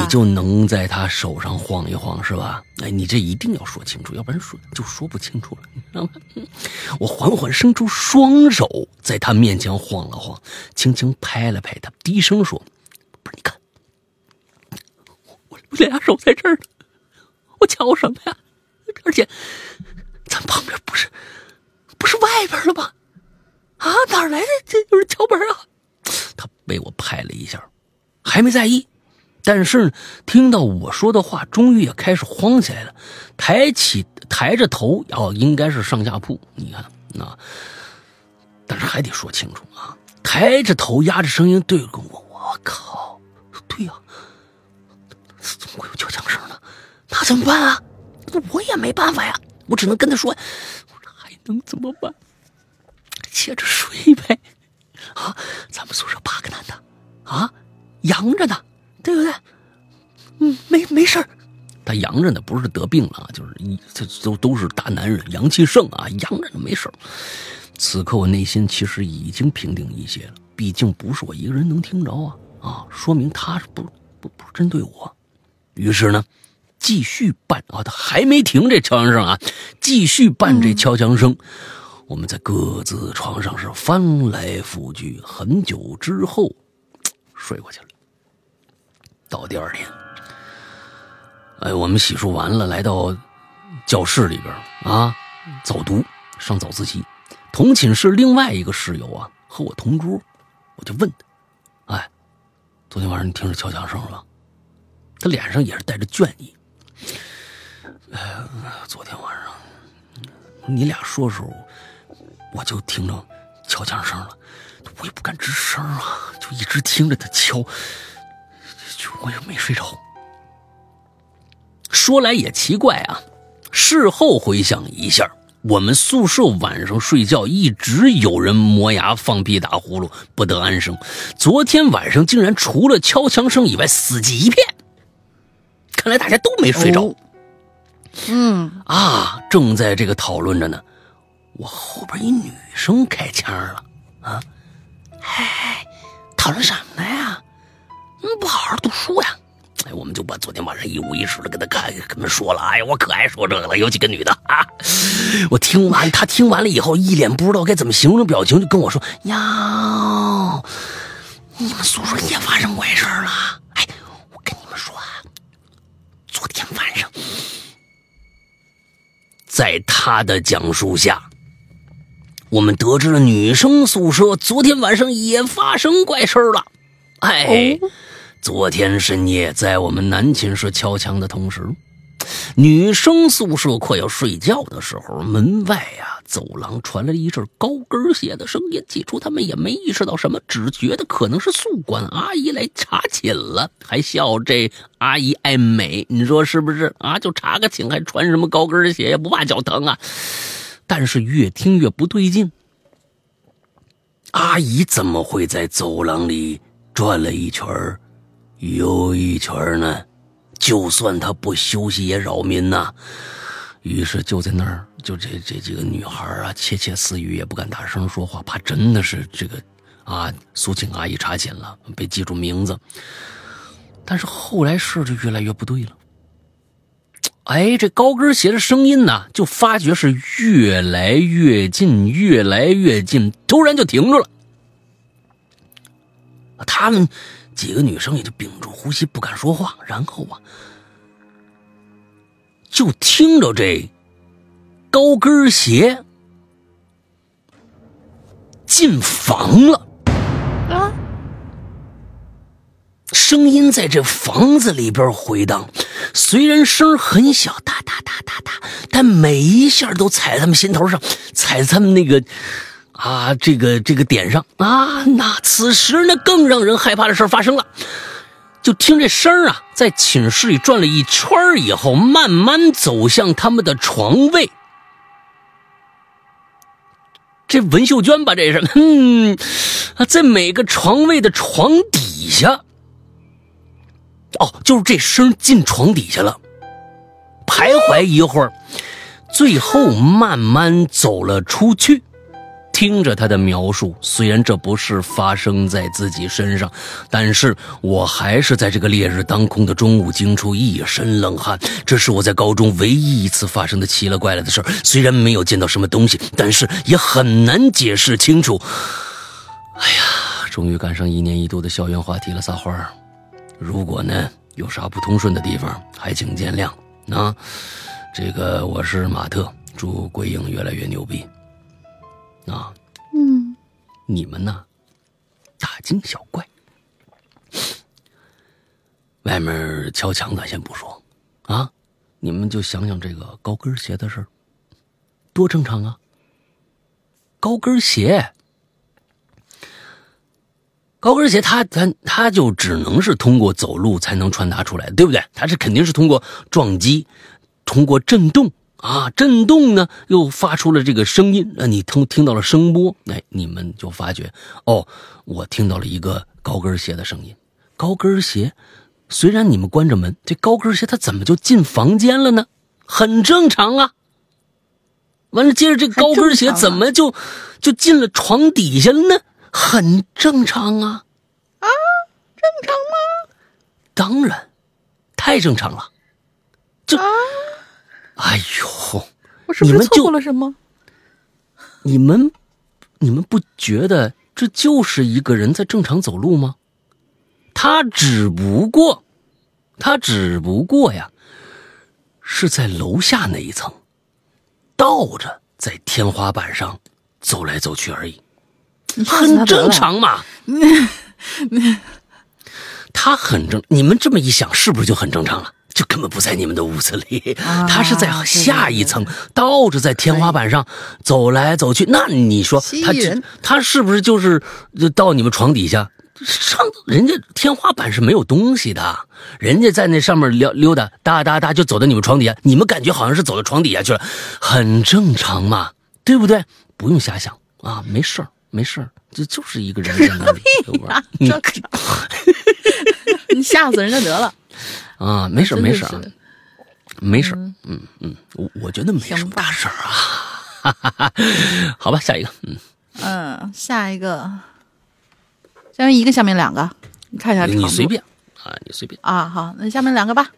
你就能在他手上晃一晃是吧？哎，你这一定要说清楚，要不然说就说不清楚了，你知道吗？我缓缓伸出双手，在他面前晃了晃，轻轻拍了拍他，低声说：“不是，你看，我我俩手在这儿呢，我瞧什么呀？而且咱旁边不是不是外边了吗？啊，哪来的这有人敲门啊？”他被我拍了一下，还没在意。但是听到我说的话，终于也开始慌起来了，抬起抬着头，哦，应该是上下铺，你看啊，但是还得说清楚啊，抬着头，压着声音对着我，我靠，对呀、怎么会有敲墙声呢？那怎么办啊？我也没办法呀，我只能跟他说，还能怎么办？接着睡呗，啊，咱们宿舍八个男的，啊，阳着呢。对不对？嗯，没没事儿。他阳着呢，不是得病了，就是一这都都是大男人，阳气盛啊，阳着呢没事儿。此刻我内心其实已经平定一些了，毕竟不是我一个人能听着啊啊，说明他是不不不针对我。于是呢，继续办啊，他还没停这敲墙声啊，继续办这敲墙声。我们在各自床上是翻来覆去，很久之后睡过去了。到第二天，哎，我们洗漱完了，来到教室里边啊，早读上早自习。同寝室另外一个室友啊，和我同桌，我就问他，哎，昨天晚上你听着敲墙声了吗？他脸上也是带着倦意。哎，昨天晚上你俩说的时候，我就听着敲墙声了，我也不敢吱声啊，就一直听着他敲。我又没睡着。说来也奇怪啊，事后回想一下，我们宿舍晚上睡觉一直有人磨牙、放屁、打呼噜，不得安生。昨天晚上竟然除了敲墙声以外，死寂一片。看来大家都没睡着。哦嗯，啊，正在这个讨论着呢，我后边一女生开腔了啊，哎，讨论什么呀？嗯，不好好读书呀！哎，我们就把昨天晚上一五一十的跟他看，跟他们说了。哎呀，我可爱说这个了，有几个女的啊。我听完，他听完了以后，一脸不知道该怎么形容的表情，就跟我说：“呀，你们宿舍也发生怪事了？哎，我跟你们说啊，昨天晚上，在他的讲述下，我们得知了女生宿舍昨天晚上也发生怪事了。哎。昨天深夜，在我们男寝室敲墙的同时，女生宿舍快要睡觉的时候，门外呀，走廊传来一阵高跟鞋的声音。起初他们也没意识到什么，只觉得可能是宿管阿姨来查寝了，还笑这阿姨爱美。你说是不是啊？就查个寝还穿什么高跟鞋呀？不怕脚疼啊？但是越听越不对劲，阿姨怎么会在走廊里转了一圈？又一圈呢，就算他不休息也扰民呐。于是就在那儿，就这这几个女孩啊，窃窃私语，也不敢大声说话，怕真的是这个啊苏庆阿姨查寝了，被记住名字。但是后来事就越来越不对了。哎，这高跟鞋的声音呢，就发觉是越来越近，越来越近，突然就停住了。他们。几个女生也就屏住呼吸，不敢说话。然后啊，就听着这高跟鞋进房了啊！声音在这房子里边回荡，虽然声很小，哒哒哒哒哒，但每一下都踩在他们心头上，踩在他们那个。啊，这个这个点上啊，那此时呢，更让人害怕的事发生了。就听这声啊，在寝室里转了一圈以后，慢慢走向他们的床位。这文秀娟吧，这是，嗯，在每个床位的床底下。哦，就是这声进床底下了，徘徊一会儿，最后慢慢走了出去。听着他的描述，虽然这不是发生在自己身上，但是我还是在这个烈日当空的中午惊出一身冷汗。这是我在高中唯一一次发生的奇了怪了的事虽然没有见到什么东西，但是也很难解释清楚。哎呀，终于赶上一年一度的校园话题了，撒花如果呢有啥不通顺的地方，还请见谅啊。这个我是马特，祝鬼影越来越牛逼。啊，嗯，你们呢？大惊小怪，外面敲墙咱先不说，啊，你们就想想这个高跟鞋的事儿，多正常啊！高跟鞋，高跟鞋，它它它就只能是通过走路才能传达出来，对不对？它是肯定是通过撞击，通过震动。啊，震动呢，又发出了这个声音，那你听听到了声波，哎，你们就发觉，哦，我听到了一个高跟鞋的声音。高跟鞋，虽然你们关着门，这高跟鞋它怎么就进房间了呢？很正常啊。完了，接着这高跟鞋怎么就就进了床底下了呢？很正常啊。啊，正常吗？当然，太正常了。就。哎呦，我是不是错过了什么？你们，你们不觉得这就是一个人在正常走路吗？他只不过，他只不过呀，是在楼下那一层，倒着在天花板上走来走去而已，很正常嘛。他很正，你们这么一想，是不是就很正常了？就根本不在你们的屋子里，他是在下一层，倒着在天花板上走来走去。那你说他他是不是就是到你们床底下上？人家天花板是没有东西的，人家在那上面溜溜达，哒哒哒就走到你们床底下，你们感觉好像是走到床底下去了，很正常嘛，对不对？不用瞎想啊，没事儿，没事儿，这就是一个人在那里，你 你吓死人家得了。啊，没事没事啊，没事嗯。嗯，我我觉得没什么大事儿啊，好吧，下一个，嗯。嗯，下一个，下面一个，下面两个，你看一下，你随便啊，你随便。啊，好，那下面两个吧，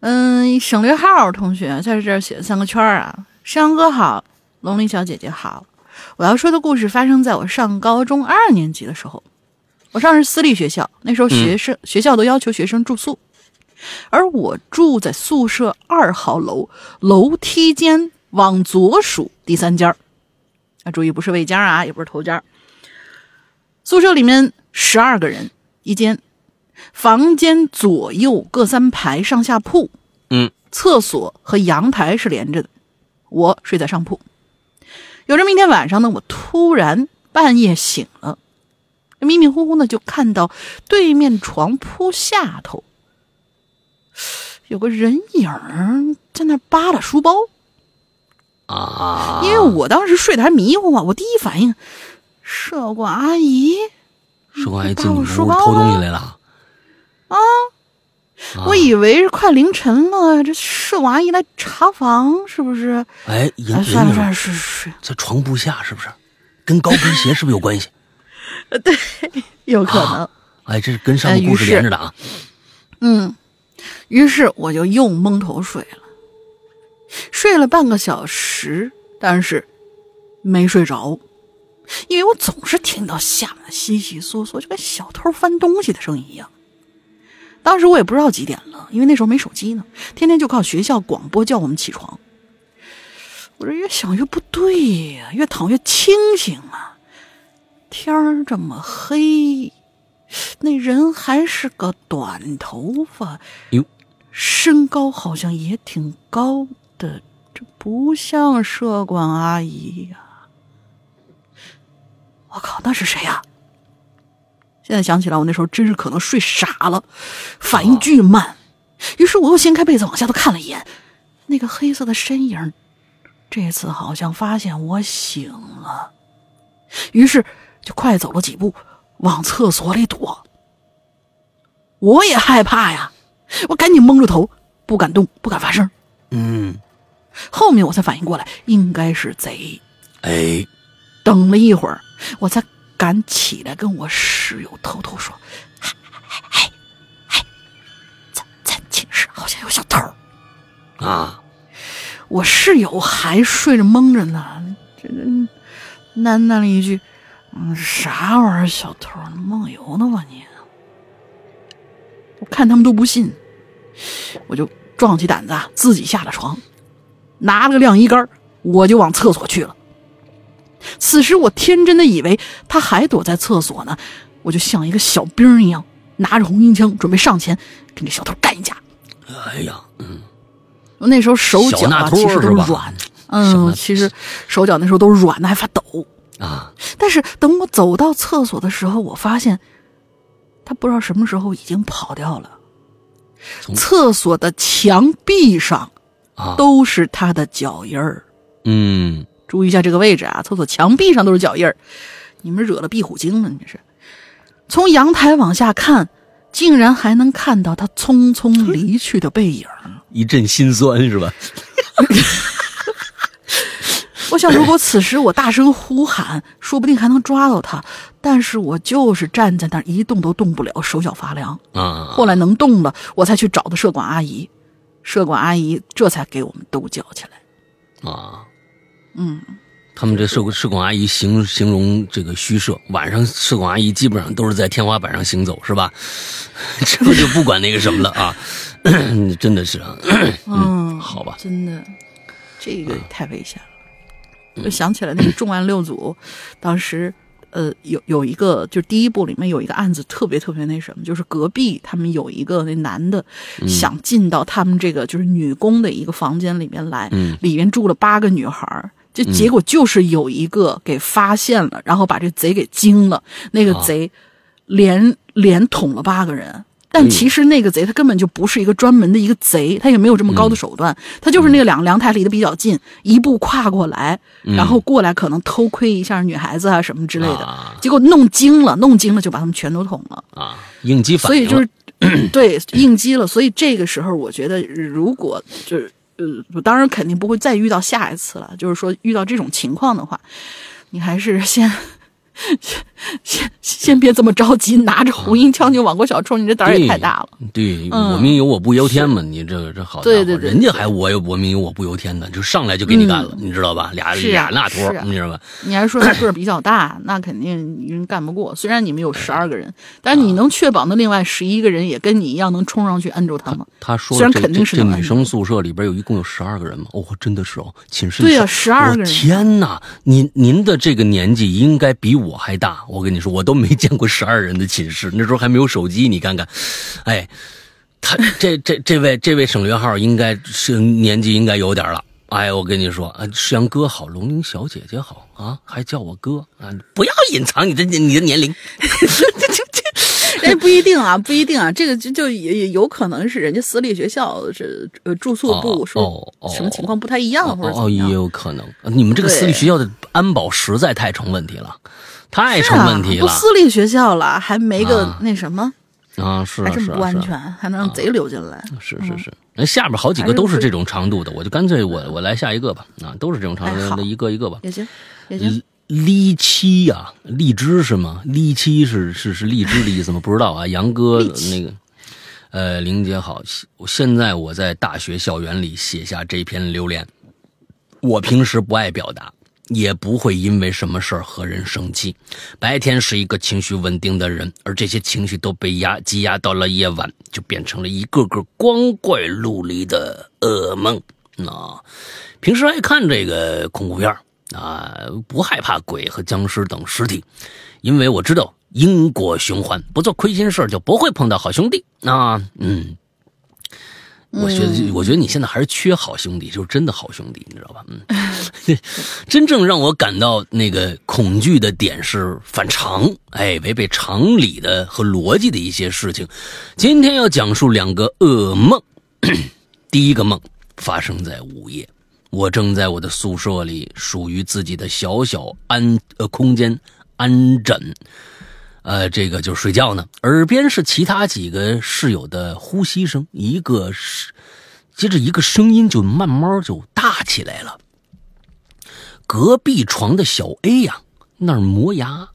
嗯，省略号同学在这儿写了三个圈儿啊，山羊哥好，龙鳞小姐姐好，我要说的故事发生在我上高中二年级的时候。我上是私立学校，那时候学生学校都要求学生住宿，而我住在宿舍二号楼楼梯间往左数第三间儿。啊，注意不是卫间啊，也不是头间宿舍里面十二个人，一间，房间左右各三排上下铺，嗯，厕所和阳台是连着的。我睡在上铺。有这么一天晚上呢，我突然半夜醒了，迷迷糊糊的就看到对面床铺下头有个人影儿在那扒拉书包。啊，因为我当时睡得还迷糊嘛，我第一反应，舍管阿姨，舍管阿姨把进你屋我书包偷东西啊来了啊，啊我以为是快凌晨了，这舍管阿姨来查房是不是？哎，人哎，算了算了，人影是是，在床铺下是不是？跟高跟鞋是不是有关系？有可能。哎，这是跟上个故事连着的啊。嗯，于是我就又蒙头睡了，睡了半个小时，但是没睡着，因为我总是听到下面悉悉嗦嗦，就跟小偷翻东西的声音一样。当时我也不知道几点了，因为那时候没手机呢，天天就靠学校广播叫我们起床。我这越想越不对呀、越躺越清醒啊。天儿这么黑，那人还是个短头发，哟，身高好像也挺高的，这不像社管阿姨呀、我靠，那是谁呀、现在想起来，我那时候真是可能睡傻了，反应巨慢。于是我又掀开被子往下头看了一眼，那个黑色的身影，这次好像发现我醒了，于是就快走了几步，往厕所里躲。我也害怕呀，我赶紧蒙着头，不敢动，不敢发声。嗯，后面我才反应过来，应该是贼。哎，等了一会儿，我才敢起来跟我室友偷偷说：“哎哎哎哎，咱咱寝室好像有小偷。”啊，我室友还睡着蒙着呢，这这喃喃了一句：“嗯，啥玩意儿？小偷？梦游呢吧你？”我看他们都不信，我就壮起胆子啊，自己下了床，拿了个晾衣杆，我就往厕所去了。此时我天真的以为他还躲在厕所呢，我就像一个小兵一样，拿着红缨枪准备上前跟这小偷干一架。哎呀，嗯，我那时候手脚啊其实都软，嗯，那其实手脚那时候都软的还发抖。啊，但是等我走到厕所的时候，我发现他不知道什么时候已经跑掉了。厕所的墙壁上啊，都是他的脚印儿，嗯，注意一下这个位置啊！厕所墙壁上都是脚印儿，你们惹了壁虎精了，你这是。从阳台往下看，竟然还能看到他匆匆离去的背影。一阵心酸是吧？我想，如果此时我大声呼喊，说不定还能抓到他。但是我就是站在那儿一动都动不了，手脚发凉。啊，后来能动了，我才去找的社管阿姨，社管阿姨这才给我们都叫起来。啊，嗯，他们这社社管阿姨形形容这个虚设，晚上社管阿姨基本上都是在天花板上行走，是吧？这就不管那个什么了啊，真的是啊，嗯，好吧，真的，这个太危险了。就想起来那个重案六组，当时呃有有一个，就是第一部里面有一个案子特别特别那什么，就是隔壁他们有一个那男的想进到他们这个就是女工的一个房间里面来，嗯里面住了八个女孩儿。这结果就是有一个给发现了，然后把这贼给惊了。那个啊贼连连捅了八个人，但哎其实那个贼他根本就不是一个专门的一个贼，他也没有这么高的手段，他就是那个两个阳台离得比较近，一步跨过来，然后过来可能偷窥一下女孩子啊什么之类的，啊结果弄惊了，弄惊了就把他们全都捅了。啊，应激反应，所以就是 对应激了，所以这个时候我觉得，如果就是呃，我当然肯定不会再遇到下一次了。就是说遇到这种情况的话，你还是先。先先先别这么着急，拿着红缨枪就往过小冲，你这胆儿也太大了。对，嗯我命由我不由天嘛，你这这好家伙，对对对人家还我有我命由我不由天呢，就上来就给你干了，你知道吧？俩俩那托是，啊你知道吧？你还说他个儿比较大，那肯定人干不过。虽然你们有十二个人，但是你能确保那另外十一个人也跟你一样能冲上去摁住他吗？他说虽然这肯定是女生宿舍里边有一共有十二个人嘛？哦，真的是哦，寝室对呀十二个人天哪，您您的这个年纪应该比我还大。我跟你说，我都没见过十二人的寝室，那时候还没有手机。你看看，哎，他这这这位这位省略号应该是年纪应该有点了。哎，我跟你说啊，世阳哥好，龙玲小姐姐好啊，还叫我哥啊！不要隐藏你的你的年龄。这哎，不一定啊，不一定啊，这个就就也也有可能是人家私立学校是呃住宿部说什么情况不太一样，或者哦，也有可能。你们这个私立学校的安保实在太成问题了，太成问题了。不私立学校了，还没个那什么啊？是还真不安全，还能让贼溜进来。是是是，那下边好几个都是这种长度的，我就干脆我我来下一个吧。啊，都是这种长度的，一个一个吧。也行，也行。荔七呀，荔枝是吗？荔七是是是荔枝的意思吗？不知道啊。杨哥那个，呃，玲姐好，现在我在大学校园里写下这篇留言。我平时不爱表达，也不会因为什么事儿和人生气。白天是一个情绪稳定的人，而这些情绪都被压积压到了夜晚，就变成了一个个光怪陆离的噩梦。那平时爱看这个恐怖片啊，不害怕鬼和僵尸等尸体，因为我知道因果循环，不做亏心事就不会碰到好兄弟啊。嗯，我觉得，我觉得你现在还是缺好兄弟，就是真的好兄弟，你知道吧？嗯，真正让我感到那个恐惧的点是反常，哎，违背常理的和逻辑的一些事情。今天要讲述两个噩梦，第一个梦发生在午夜。我正在我的宿舍里，属于自己的小小安呃空间安枕，呃，这个就睡觉呢。耳边是其他几个室友的呼吸声，一个是接着一个声音就慢慢就大起来了。隔壁床的小 A 呀，那儿磨牙，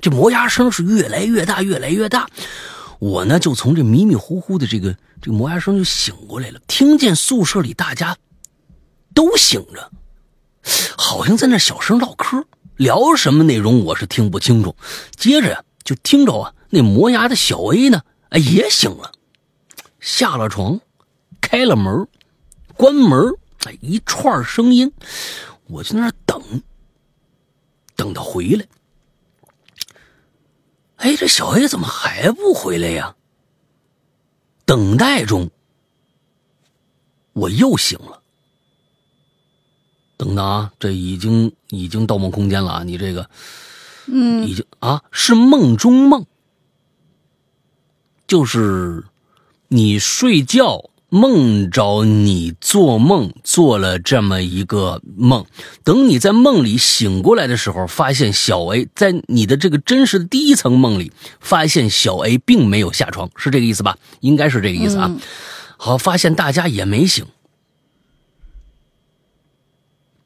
这磨牙声是越来越大，越来越大。我呢，就从这迷迷糊糊的这个这个磨牙声就醒过来了，听见宿舍里大家。都醒着，好像在那小声唠嗑，聊什么内容我是听不清楚。接着呀，就听着啊，那磨牙的小 A 呢，哎也醒了，下了床，开了门，关门，哎一串声音，我就在那等，等他回来。哎，这小 A 怎么还不回来呀？等待中，我又醒了。等等啊，这已经已经《盗梦空间》了啊！你这个，嗯，已经啊，是梦中梦，就是你睡觉梦着你做梦做了这么一个梦，等你在梦里醒过来的时候，发现小 A 在你的这个真实的第一层梦里，发现小 A 并没有下床，是这个意思吧？应该是这个意思啊。好，发现大家也没醒。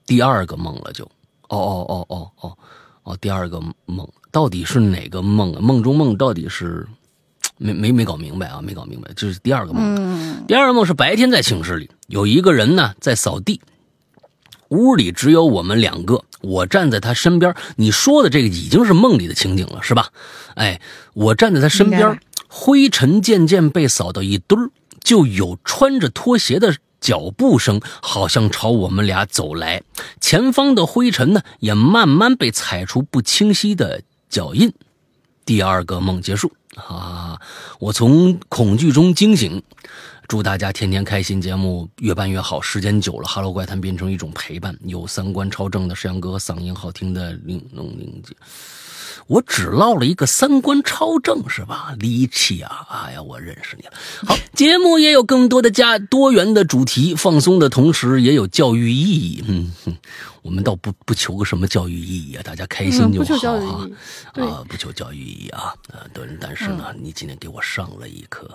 第二个梦了，就，哦哦哦哦哦哦，第二个梦到底是哪个梦啊？梦中梦到底是没没没搞明白啊？没搞明白，这是第二个梦。第二个梦是白天在寝室里，有一个人呢在扫地，屋里只有我们两个，我站在他身边。你说的这个已经是梦里的情景了，是吧？哎，我站在他身边，灰尘渐渐被扫到一堆儿，就有穿着拖鞋的。脚步声好像朝我们俩走来，前方的灰尘呢也慢慢被踩出不清晰的脚印。第二个梦结束啊！我从恐惧中惊醒。祝大家天天开心，节目越办越好。时间久了，《哈喽怪谈》变成一种陪伴。有三观超正的石阳哥，嗓音好听的玲珑玲姐。我只唠了一个三观超正是吧？离奇啊！哎呀，我认识你了。好，节目也有更多的加多元的主题，放松的同时也有教育意义。嗯，我们倒不不求个什么教育意义啊，大家开心就好啊。啊，不求教育意义啊。呃，但但是呢，你今天给我上了一课。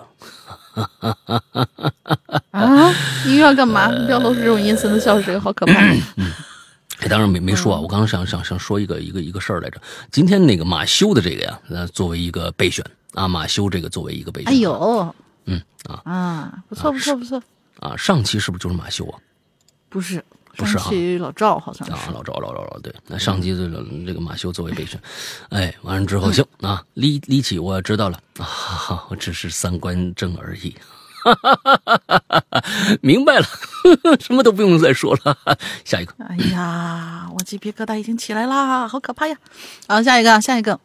啊！你又要干嘛？不要露出这种阴森的笑声，好可怕。当然没没说啊，我刚刚想想想说一个一个一个事儿来着。今天那个马修的这个呀，呃，作为一个备选啊，马修这个作为一个备选。哎呦，嗯啊啊，不错不错不错啊！上期是不是就是马修啊？不是，不是啊，老赵好像是啊，老赵老赵老对。那上期这个这个马修作为备选，哎，完了之后行啊，离离起我知道了啊，我只是三观正而已。明白了，什么都不用再说了。下一个，哎呀，我鸡皮疙瘩已经起来啦，好可怕呀！好，下一个，下一个，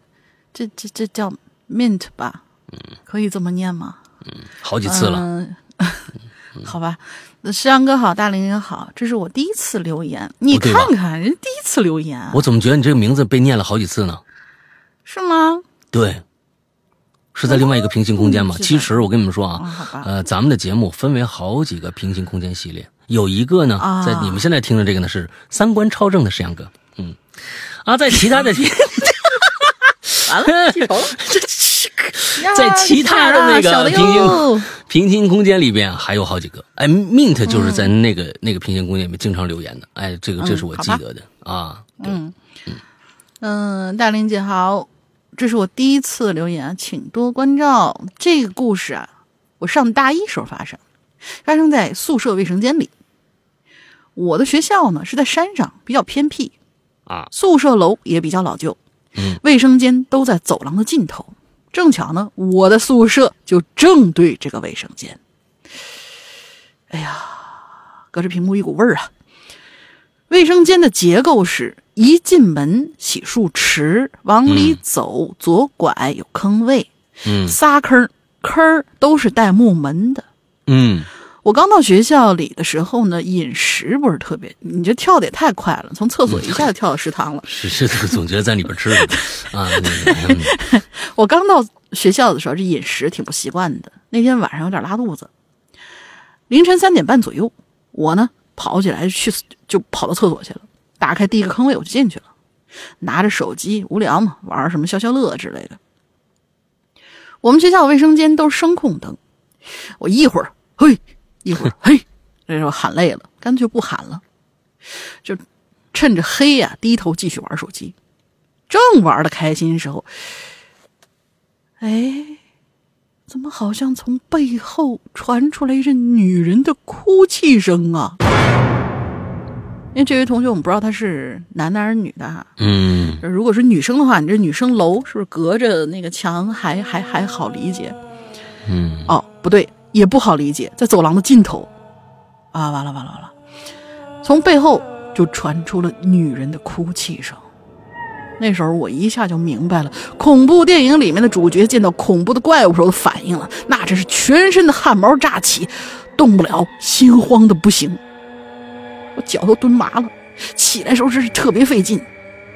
这这这叫 mint 吧？嗯，可以这么念吗？嗯好几次了。嗯，好吧。石阳哥好，大林也好，这是我第一次留言，你看看人第一次留言，我怎么觉得你这个名字被念了好几次呢？是吗？对，是在另外一个平行空间吗？嗯其实我跟你们说啊，呃，咱们的节目分为好几个平行空间系列，有一个呢，啊。在你们现在听的这个呢是三观超正的石阳哥，嗯，啊，在其他的 完了，记仇 在其他的那个平行，平行空间里边还有好几个，哎，Mint 就是在那个、那个平行空间里面经常留言的，哎，这个这是我记得的、啊，对，嗯。嗯，大林姐好，这是我第一次留言，请多关照。这个故事啊，我上大一时候发生，发生在宿舍卫生间里。我的学校呢是在山上，比较偏僻啊，宿舍楼也比较老旧，嗯，卫生间都在走廊的尽头。正巧呢，我的宿舍就正对这个卫生间。哎呀，隔着屏幕一股味儿啊！卫生间的结构是一进门洗漱池，往里走、左拐有坑位，嗯。仨坑儿坑儿都是带木门的。嗯，我刚到学校里的时候呢，饮食不是特别，你这跳的也太快了，从厕所一下就跳到食堂了。是是，总觉得在里边吃的 啊，嗯 我刚到学校的时候，这饮食挺不习惯的。那天晚上有点拉肚子，凌晨三点半左右，我呢跑起来去就跑到厕所去了，打开第一个坑位我就进去了，拿着手机无聊嘛，玩什么消消乐之类的。我们学校卫生间都是声控灯，我一会儿嘿，一会儿 嘿，这时候喊累了，干脆不喊了，就趁着黑呀、低头继续玩手机。正玩的开心时候，哎，怎么好像从背后传出来一阵女人的哭泣声啊？因为这位同学，我们不知道他是男的还是女的哈。嗯如果是女生的话，你这女生楼是不是隔着那个墙还还还好理解？嗯，哦，不对，也不好理解，在走廊的尽头。啊，完了完了完了！从背后就传出了女人的哭泣声。那时候我一下就明白了，恐怖电影里面的主角见到恐怖的怪物时候的反应了，那真是全身的汗毛炸起，动不了，心慌的不行。我脚都蹲麻了，起来时候真是特别费劲。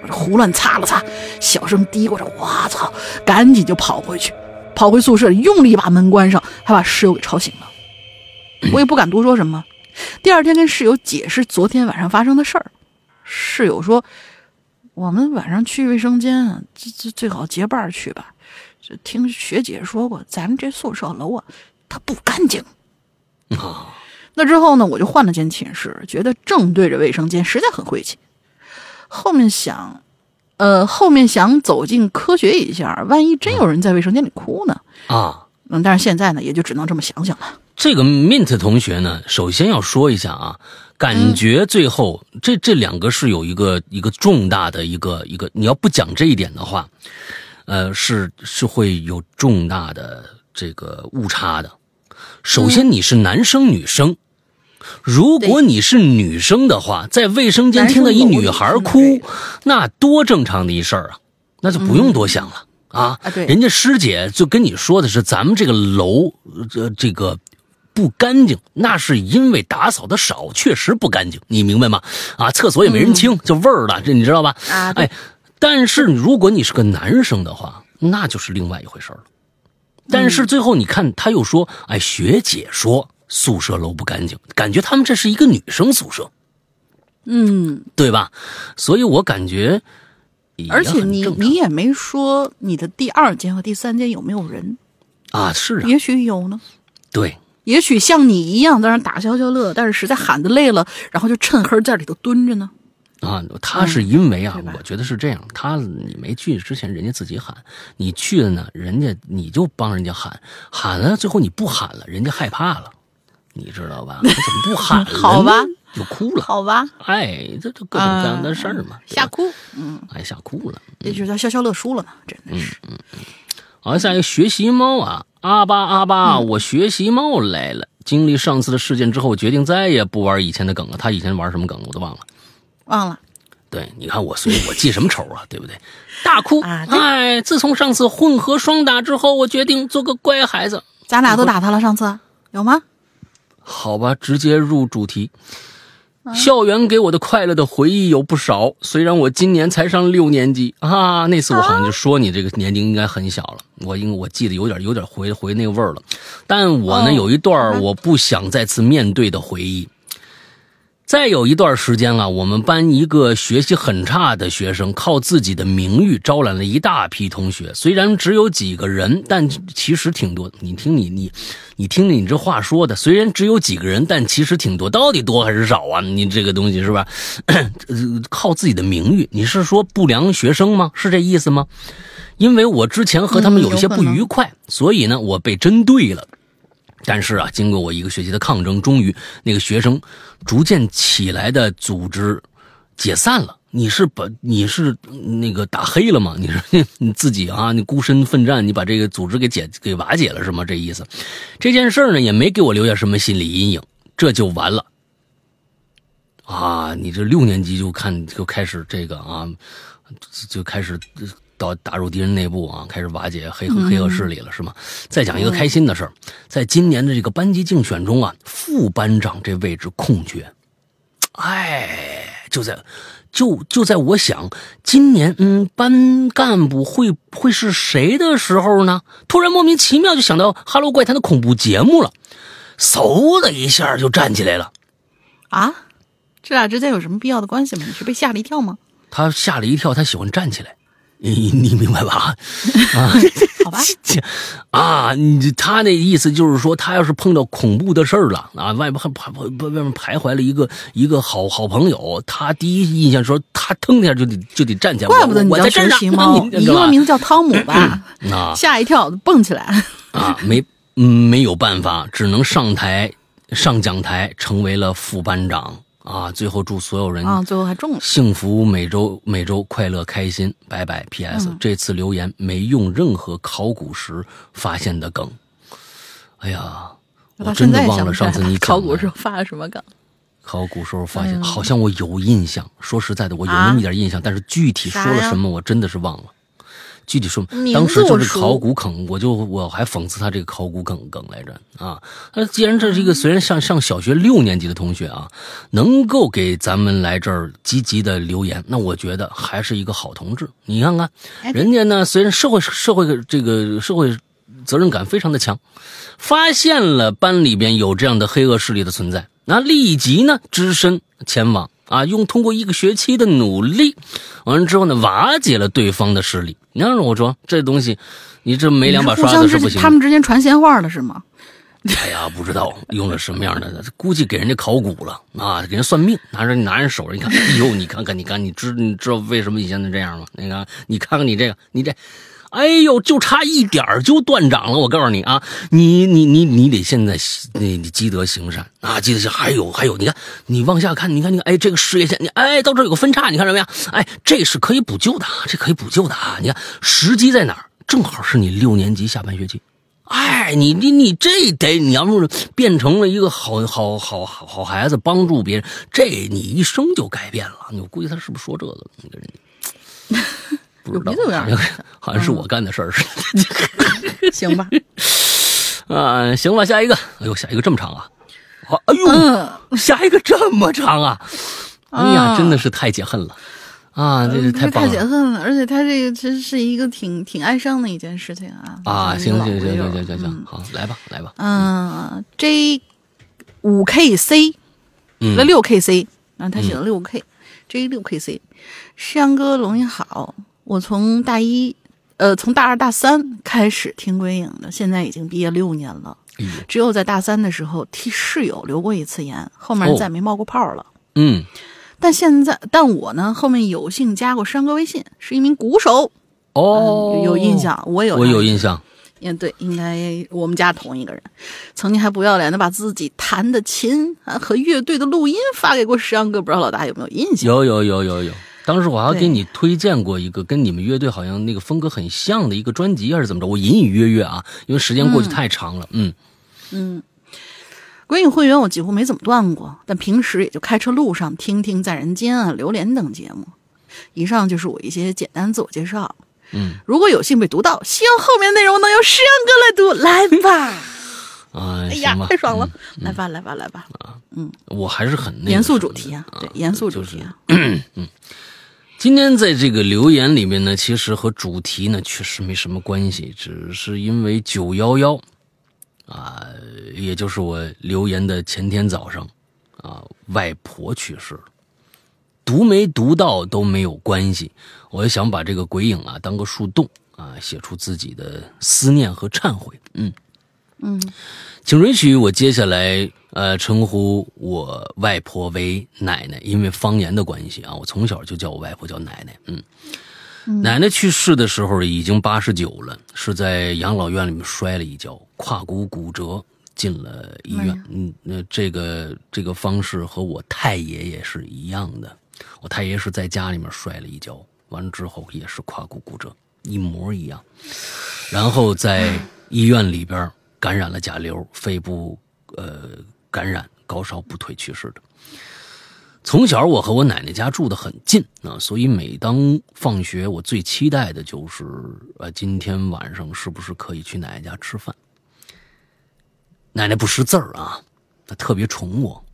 我这胡乱擦了擦，小声嘀咕着：“我操！”赶紧就跑回去，跑回宿舍，用力把门关上，还把室友给吵醒了。我也不敢多说什么。第二天跟室友解释昨天晚上发生的事儿，室友说：“我们晚上去卫生间啊，这这最好结伴去吧。这听学姐说过，咱们这宿舍楼啊，它不干净。”啊，那之后呢，我就换了间寝室，觉得正对着卫生间实在很晦气。后面想，呃，后面想走进科学一下，万一真有人在卫生间里哭呢？啊，嗯，但是现在呢，也就只能这么想想了。这个 Mint 同学呢，首先要说一下啊，感觉最后、这这两个是有一个一个重大的一个一个，你要不讲这一点的话，呃，是是会有重大的这个误差的。首先你是男生女生，如果你是女生的话，在卫生间听到一女孩哭那多正常的一事儿啊，那就不用多想了。啊啊对人家师姐就跟你说的是咱们这个楼，这、这个不干净，那是因为打扫的少，确实不干净，你明白吗？啊，厕所也没人清，就味儿了，这你知道吧？啊哎，但是如果你是个男生的话，那就是另外一回事了。但是最后你看，他又说，哎，学姐说宿舍楼不干净，感觉他们这是一个女生宿舍，嗯，对吧？所以我感觉而且你你也没说你的第二间和第三间有没有人，啊，是啊，也许有呢。对，也许像你一样在那儿打消消乐，但是实在喊的累了，然后就趁黑在里头蹲着呢。啊，他是因为啊，我觉得是这样，他你没去之前，人家自己喊，你去了呢，人家你就帮人家喊，喊了，最后你不喊了，人家害怕了，你知道吧？我怎么不喊了？好吧就哭了，好吧，哎，这这各种各样的事儿嘛，吓哭，嗯，哎吓哭了。也许他消消乐输了呢，真的是。嗯好，下一个学习猫啊阿巴阿巴，我学习猫来了。经历上次的事件之后，我决定再也不玩以前的梗了。他以前玩什么梗我都忘了。忘了。对，你看我，所以我记什么仇啊？对不对？大哭。啊哎，自从上次混合双打之后，我决定做个乖孩子。咱俩都打他了，上次有吗？好吧，直接入主题。校园给我的快乐的回忆有不少，虽然我今年才上六年级啊。那次我好像就说你这个年龄应该很小了，我应我记得有点有点回回那个味儿了。但我呢、哦有一段我不想再次面对的回忆。再有一段时间啊，我们班一个学习很差的学生，靠自己的名誉招揽了一大批同学。虽然只有几个人，但其实挺多。你听你你你听你这话说的，虽然只有几个人，但其实挺多。到底多还是少啊？你这个东西是吧？呃靠自己的名誉，你是说不良学生吗？是这意思吗？因为我之前和他们有一些不愉快，所以呢，我被针对了。但是啊，经过我一个学期的抗争，终于那个学生逐渐起来的组织解散了。你是把你是那个打黑了吗？你是你自己啊，你孤身奋战，你把这个组织给解给瓦解了是吗？这意思。这件事呢，也没给我留下什么心理阴影，这就完了。啊，你这六年级就看就开始这个啊，就开始到打入敌人内部啊，开始瓦解黑黑恶势力了，是吗？再讲一个开心的事儿，在今年的这个班级竞选中啊，副班长这位置空缺，哎，就在就就在我想今年嗯班干部会会是谁的时候呢，突然莫名其妙就想到《哈喽怪谈》的恐怖节目了，嗖的一下就站起来了。啊，这俩之间有什么必要的关系吗？你是被吓了一跳吗？他吓了一跳，他喜欢站起来，你你明白吧？啊，好吧，啊，你他那意思就是说，他要是碰到恐怖的事儿了啊，外边还徘徊外面徘徊了一个一个好好朋友，他第一印象说他腾一下就得就得站起来，怪不得你叫学我我在站上，习猫，你你英文名字叫汤姆吧？啊 吓一跳，蹦起来。啊，没嗯没有办法，只能上台上讲台，成为了副班长啊。最后祝所有人啊，最后还中了。幸福每周每周快乐开心，拜拜。P.S.、这次留言没用任何考古时发现的梗。哎呀，我我真的忘了上次你考古时候发了什么梗。考古时候发现，嗯好像我有印象。说实在的，我有啊那么一点印象，但是具体说了什么，我真的是忘了。具体说当时就是考古梗，我就我还讽刺他这个考古梗梗来着啊。那既然这是一个虽然上上小学六年级的同学啊，能够给咱们来这儿积极的留言，那我觉得还是一个好同志。你看看，哎人家呢，虽然社会社会这个社会责任感非常的强，发现了班里边有这样的黑恶势力的存在，那立即呢只身前往啊，用通过一个学期的努力，完了之后呢瓦解了对方的势力。你让我说这东西，你这没两把刷子是不行的。他们之间传闲话了是吗？哎呀，不知道用了什么样的，估计给人家考古了啊，给人算命，拿着拿人手上，你看，哎呦，你看看，你看，你知你知道为什么你现在这样吗？你看，你看看你这个，你这，哎呦，就差一点就断掌了。我告诉你啊，你你你你得现在你你积德行善啊，积德行。还有还有，你看你往下看，你看你看，哎，这个事业线，你哎到这有个分叉，你看着没有？哎，这是可以补救的，这可以补救的啊。你看时机在哪儿？正好是你六年级下半学期。哎，你你你这得，你要是变成了一个好好好好好孩子，帮助别人，这你一生就改变了。我估计他是不是说这个了？那个人，不知道好像是我干的事儿似的。行吧，啊，行吧，下一个。哎呦，下一个这么长啊！好，哎呦，嗯，下一个这么长啊！哎呀，啊真的是太解恨了啊！这是太太棒了解恨了，而且他这个其实是一个挺挺哀伤的一件事情啊。啊！行行行行行行行嗯，好，来吧来吧。嗯，J 五 K C 嗯了六 K C，然后他写了六 K J 六 K C，山哥龙你好，我从大一呃从大二大三开始听归影的，现在已经毕业六年了。嗯只有在大三的时候替室友留过一次言，后面哦再没冒过泡了。嗯，但现在，但我呢，后面有幸加过山哥微信，是一名鼓手，哦，嗯有有印象，我有，我有印象。嗯，对，应该我们家同一个人，曾经还不要脸的把自己弹的琴啊和乐队的录音发给过石阳哥，不知道老大有没有印象？有有有有有，当时我还给你推荐过一个跟你们乐队好像那个风格很像的一个专辑，还是怎么着？我隐隐约约啊，因为时间过去太长了。嗯嗯，鬼影会员我几乎没怎么断过，但平时也就开车路上听听《在人间》啊、《榴莲》等节目。以上就是我一些简单自我介绍。嗯，如果有幸被读到，希望后面内容能由诗阳哥来读，来吧！啊，哎呀，，太爽了！嗯来吧，来吧，来吧！嗯我还是很那个严肃主题啊，对，严肃主题啊。今天在这个留言里面呢，其实和主题呢确实没什么关系，只是因为九幺幺啊，也就是我留言的前天早上啊，外婆去世了。读没读到都没有关系，我也想把这个鬼影啊当个树洞啊，写出自己的思念和忏悔。嗯嗯，请允许我接下来呃称呼我外婆为奶奶，因为方言的关系啊，我从小就叫我外婆叫奶奶。嗯，奶奶去世的时候已经八十九了，是在养老院里面摔了一跤，胯骨骨折，进了医院。哎嗯，那这个这个方式和我太爷爷是一样的，我太爷是在家里面摔了一跤，完了之后也是胯骨骨折，一模一样。然后在医院里边感染了甲流，肺部呃感染，高烧不退去世的。从小我和我奶奶家住的很近啊，所以每当放学，我最期待的就是呃今天晚上是不是可以去奶奶家吃饭。奶奶不识字儿啊，她特别宠我，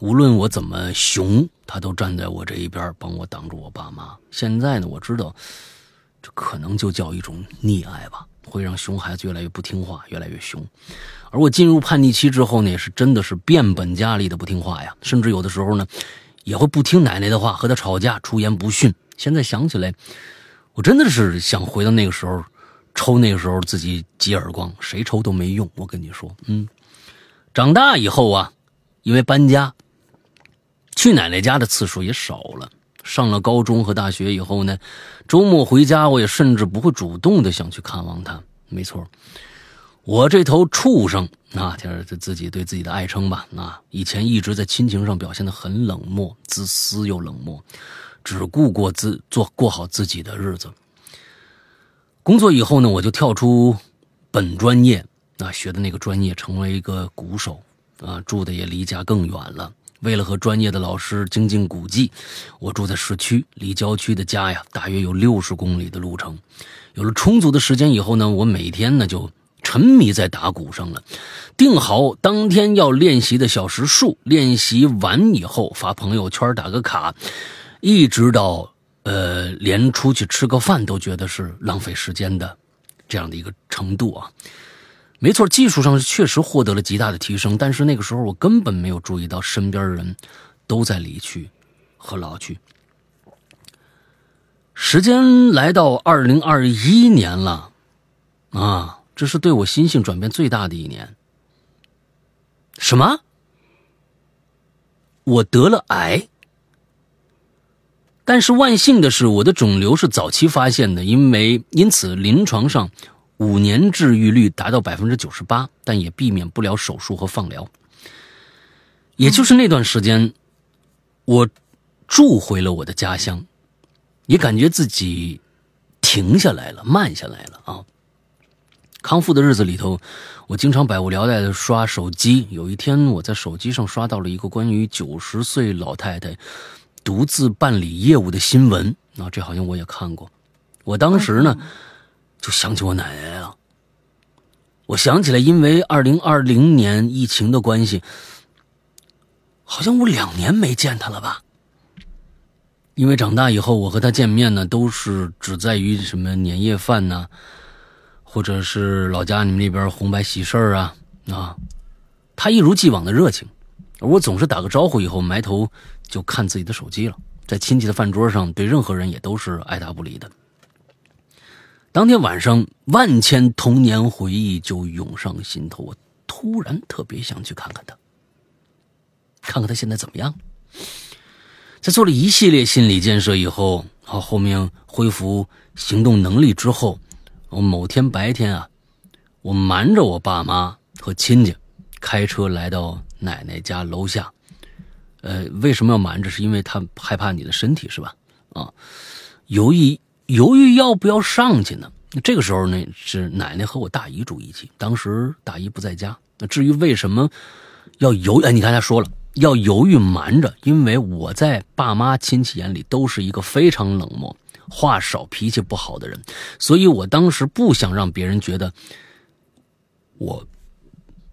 无论我怎么熊，她都站在我这一边，帮我挡住我爸妈。现在呢，我知道这可能就叫一种溺爱吧，会让熊孩子越来越不听话，越来越凶。而我进入叛逆期之后呢，也是真的是变本加厉的不听话呀，甚至有的时候呢，也会不听奶奶的话，和她吵架，出言不逊。现在想起来，我真的是想回到那个时候，抽那个时候自己几耳光，谁抽都没用。我跟你说，嗯，长大以后啊，因为搬家，去奶奶家的次数也少了。上了高中和大学以后呢，周末回家，我也甚至不会主动的想去看望他。没错，我这头畜生啊，就是自己对自己的爱称吧。啊，以前一直在亲情上表现的很冷漠、自私又冷漠，只顾过自做过好自己的日子。工作以后呢，我就跳出本专业啊，学的那个专业，成为一个鼓手啊，住的也离家更远了。为了和专业的老师精进古技，我住在市区，离郊区的家呀，大约有六十公里的路程。有了充足的时间以后呢，我每天呢就沉迷在打鼓上了，定好当天要练习的小时数，练习完以后发朋友圈打个卡，一直到呃连出去吃个饭都觉得是浪费时间的这样的一个程度啊。没错，技术上是确实获得了极大的提升，但是那个时候我根本没有注意到身边人都在离去和老去。时间来到二零二一年了，啊，这是对我心性转变最大的一年。什么？我得了癌，但是万幸的是，我的肿瘤是早期发现的，因为因此临床上。五年治愈率达到百分之九十八，但也避免不了手术和放疗。也就是那段时间，我住回了我的家乡，也感觉自己停下来了，慢下来了啊。康复的日子里头，我经常百无聊赖的刷手机。有一天，我在手机上刷到了一个关于九十岁老太太独自办理业务的新闻啊，这好像我也看过。我当时呢。就想起我奶奶了。我想起来，因为二零二零年疫情的关系，好像我两年没见她了吧？因为长大以后，我和她见面呢，都是只在于什么年夜饭呐、或者是老家你们那边红白喜事儿啊啊。她一如既往的热情，而我总是打个招呼以后埋头就看自己的手机了。在亲戚的饭桌上，对任何人也都是爱答不理的。当天晚上，万千童年回忆就涌上心头。我突然特别想去看看他，看看他现在怎么样。在做了一系列心理建设以后，啊后面恢复行动能力之后，我某天白天啊，我瞒着我爸妈和亲戚，开车来到奶奶家楼下。呃，为什么要瞒着？是因为他害怕你的身体是吧？啊，犹豫犹豫要不要上去呢？这个时候呢，是奶奶和我大姨住一起，当时大姨不在家。那至于为什么要犹哎，你刚才说了要犹豫瞒着，因为我在爸妈亲戚眼里都是一个非常冷漠、话少、脾气不好的人，所以我当时不想让别人觉得我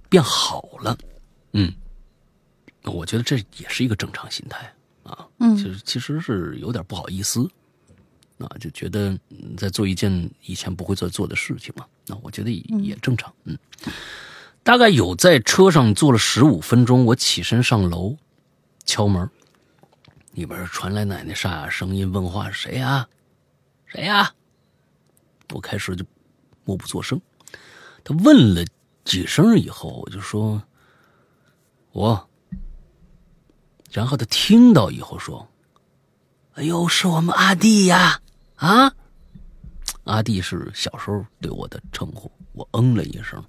变好了。嗯，我觉得这也是一个正常心态啊。嗯其实其实是有点不好意思啊，就觉得嗯在做一件以前不会做做的事情嘛。那我觉得也也正常。嗯，大概有在车上坐了十五分钟，我起身上楼敲门，里边传来奶奶沙哑声音问话：“谁呀？谁呀？”我开始就默不作声。他问了几声以后，我就说：“我。”然后他听到以后说：“哎呦，是我们阿弟呀！啊，阿弟是小时候对我的称呼。”我嗯了一声，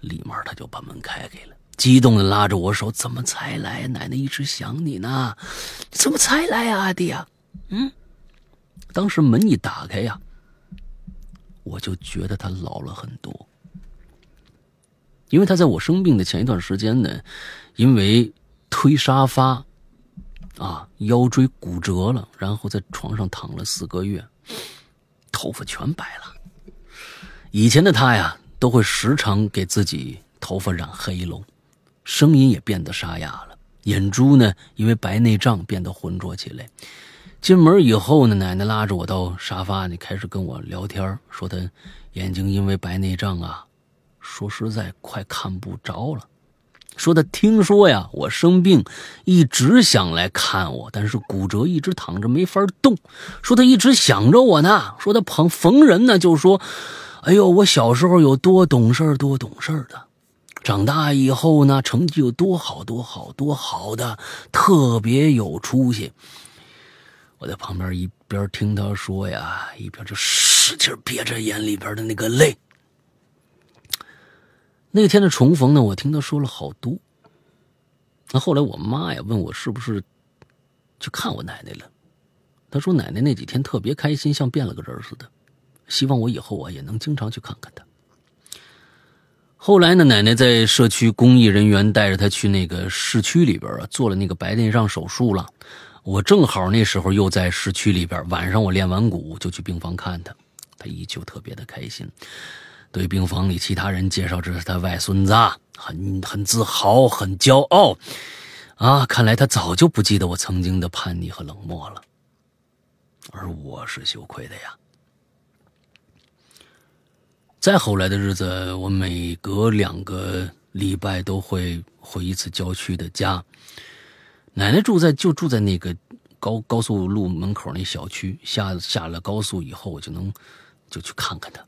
立马他就把门开开了，激动的拉着我手：“怎么才来？奶奶一直想你呢，怎么才来啊，阿弟啊？”嗯，当时门一打开呀，我就觉得他老了很多，因为他在我生病的前一段时间呢，因为推沙发。啊，腰椎骨折了，然后在床上躺了四个月，头发全白了。以前的他呀，都会时常给自己头发染黑喽，声音也变得沙哑了，眼珠呢因为白内障变得浑浊起来。进门以后呢，奶奶拉着我到沙发里开始跟我聊天，说她眼睛因为白内障啊，说实在快看不着了。说他听说呀，我生病，一直想来看我，但是骨折一直躺着没法动。说他一直想着我呢，说他逢逢人呢就说：“哎呦，我小时候有多懂事，多懂事的，长大以后呢，成绩有多好，多好，多好的，特别有出息。”我在旁边一边听他说呀，一边就使劲憋着眼里边的那个泪。那天的重逢呢，我听他说了好多。那后来我妈呀问我是不是去看我奶奶了，她说奶奶那几天特别开心，像变了个人似的，希望我以后啊也能经常去看看她。后来呢，奶奶在社区公益人员带着她去那个市区里边啊做了那个白内障手术了。我正好那时候又在市区里边，晚上我练完鼓就去病房看她，她依旧特别的开心。对病房里其他人介绍这是他外孙子，很很自豪，很骄傲，啊！看来他早就不记得我曾经的叛逆和冷漠了，而我是羞愧的呀。再后来的日子，我每隔两个礼拜都会回一次郊区的家。奶奶住在就住在那个高高速路门口那小区，下下了高速以后，我就能就去看看她。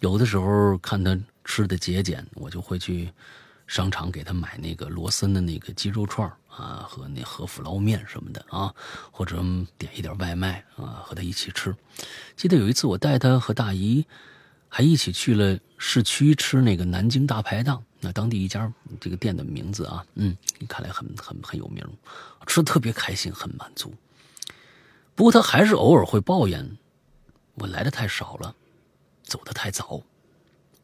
有的时候看他吃的节俭，我就会去商场给他买那个罗森的那个鸡肉串啊，和那和府捞面什么的啊，或者点一点外卖啊，和他一起吃。记得有一次我带他和大姨还一起去了市区吃那个南京大排档，那当地一家这个店的名字啊，嗯，看来很很很有名，吃的特别开心，很满足。不过他还是偶尔会抱怨我来的太少了。走得太早，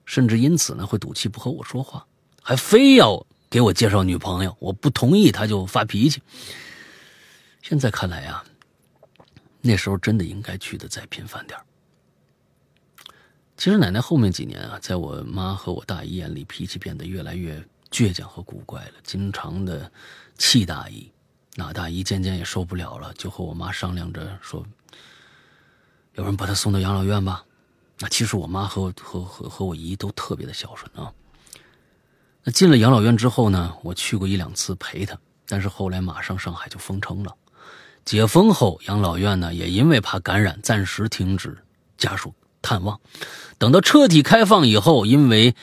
甚至因此呢会赌气不和我说话，还非要给我介绍女朋友。我不同意，他就发脾气。现在看来呀，那时候真的应该去的再频繁点其实奶奶后面几年啊，在我妈和我大姨眼里，脾气变得越来越倔强和古怪了，经常的气大姨。那大姨渐渐也受不了了，就和我妈商量着说：“要不然把她送到养老院吧。”那其实我妈和我和和和我姨都特别的孝顺啊。那进了养老院之后呢，我去过一两次陪她，但是后来马上上海就封城了，解封后养老院呢也因为怕感染，暂时停止家属探望。等到彻底开放以后，因为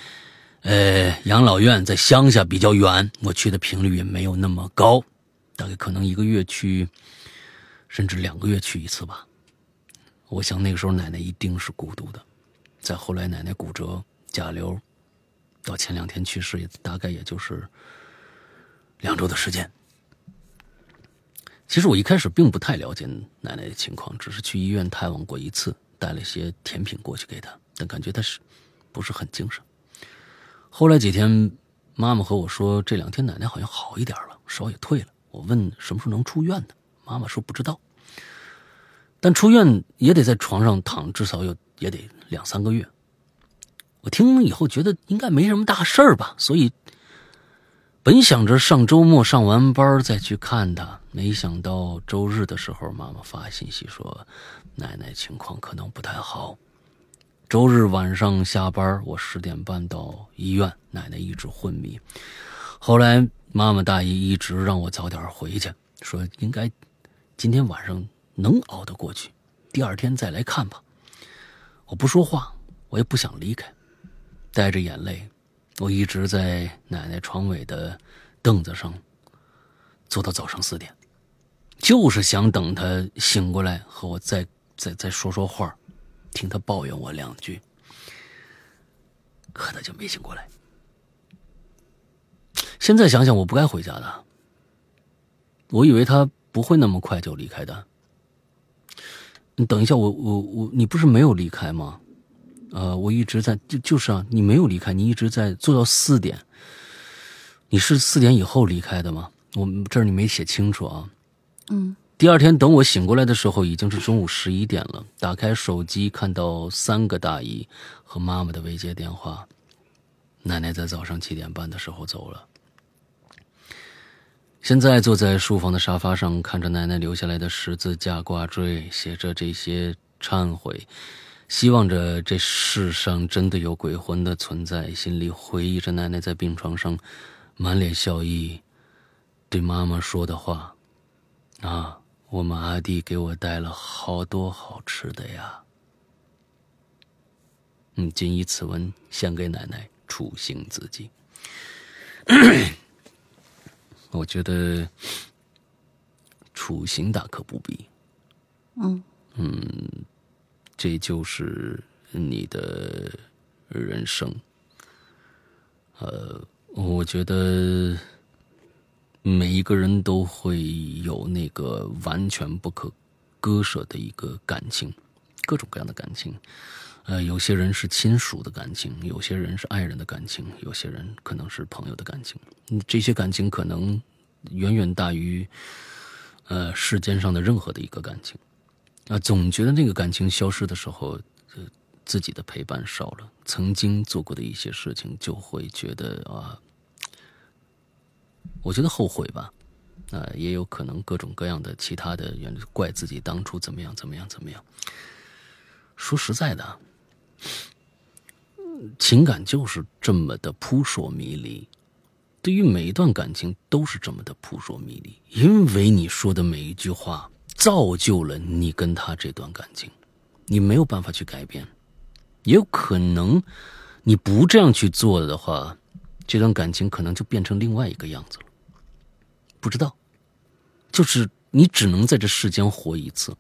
呃养老院在乡下比较远，我去的频率也没有那么高，大概可能一个月去，甚至两个月去一次吧。我想那个时候奶奶一定是孤独的。再后来，奶奶骨折、甲流，到前两天去世，也大概也就是两周的时间。其实我一开始并不太了解奶奶的情况，只是去医院探望过一次，带了些甜品过去给她，但感觉她是不是很精神。后来几天，妈妈和我说，这两天奶奶好像好一点了，烧也退了。我问什么时候能出院呢？妈妈说不知道，但出院也得在床上躺，至少有也得两三个月。我听了以后觉得应该没什么大事儿吧，所以本想着上周末上完班再去看她，没想到周日的时候，妈妈发信息说奶奶情况可能不太好。周日晚上下班，我十点半到医院，奶奶一直昏迷。后来妈妈大姨一直让我早点回去，说应该今天晚上能熬得过去，第二天再来看吧。我不说话，我也不想离开。带着眼泪，我一直在奶奶床尾的凳子上坐到早上四点，就是想等她醒过来和我再再再说说话，听她抱怨我两句。可她就没醒过来。现在想想，我不该回家的。我以为她不会那么快就离开的。你等一下，我我我，你不是没有离开吗？呃，我一直在，就就是啊，你没有离开，你一直在做到四点。你是四点以后离开的吗？我这儿你没写清楚啊。嗯。第二天等我醒过来的时候，已经是中午十一点了。打开手机，看到三个大姨和妈妈的未接电话。奶奶在早上七点半的时候走了。现在坐在书房的沙发上，看着奶奶留下来的十字架挂坠，写着这些忏悔。希望着这世上真的有鬼魂的存在，心里回忆着奶奶在病床上满脸笑意对妈妈说的话：“啊，我们阿弟给我带了好多好吃的呀。”嗯，谨以此文献给奶奶，处刑自己。我觉得处刑大可不必。嗯嗯。这就是你的人生，呃，我觉得每一个人都会有那个完全不可割舍的一个感情，各种各样的感情，呃，有些人是亲属的感情，有些人是爱人的感情，有些人可能是朋友的感情，这些感情可能远远大于呃世间上的任何的一个感情。啊，总觉得那个感情消失的时候，呃，自己的陪伴少了，曾经做过的一些事情，就会觉得啊，我觉得后悔吧，啊，也有可能各种各样的其他的原，怪自己当初怎么样怎么样怎么样。说实在的，情感就是这么的扑朔迷离，对于每一段感情都是这么的扑朔迷离，因为你说的每一句话。造就了你跟他这段感情，你没有办法去改变，也有可能你不这样去做的话，这段感情可能就变成另外一个样子了。不知道，就是你只能在这世间活一次，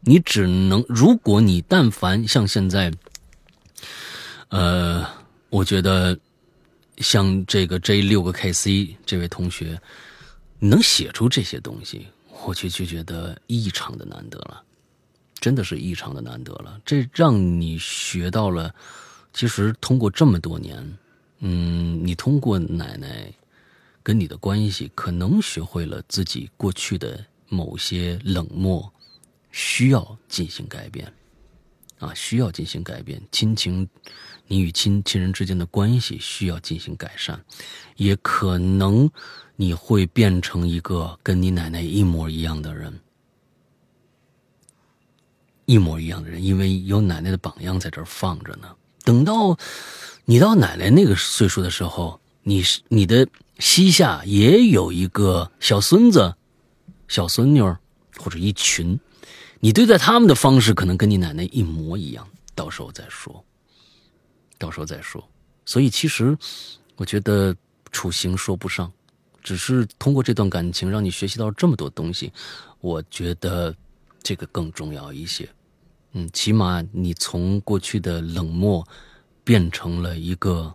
你只能，如果你但凡像现在，呃，我觉得像这个 J 六个 KC 这位同学，能写出这些东西。我就就觉得异常的难得了，真的是异常的难得了。这让你学到了，其实通过这么多年，嗯，你通过奶奶跟你的关系，可能学会了自己过去的某些冷漠需要进行改变，啊，需要进行改变。亲情，你与亲亲人之间的关系需要进行改善，也可能。你会变成一个跟你奶奶一模一样的人，一模一样的人，因为有奶奶的榜样在这儿放着呢。等到你到奶奶那个岁数的时候，你是你的膝下也有一个小孙子、小孙女或者一群，你对待他们的方式可能跟你奶奶一模一样。到时候再说，到时候再说。所以其实我觉得处刑说不上。只是通过这段感情让你学习到这么多东西，我觉得这个更重要一些。嗯，起码你从过去的冷漠变成了一个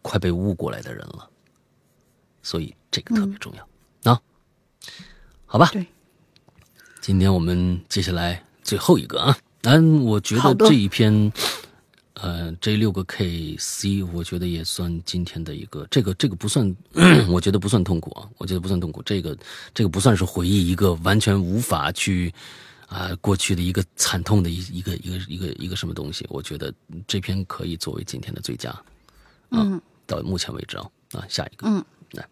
快被悟过来的人了，所以这个特别重要啊。好吧？对，今天我们接下来最后一个啊，嗯，我觉得这一篇，呃，这六个 K C，我觉得也算今天的一个，这个这个不算，我觉得不算痛苦啊，我觉得不算痛苦，这个这个不算是回忆一个完全无法去啊、过去的一个惨痛的一一个一个一个一个什么东西，我觉得这篇可以作为今天的最佳，啊、嗯，到目前为止啊，啊，下一个，嗯。来，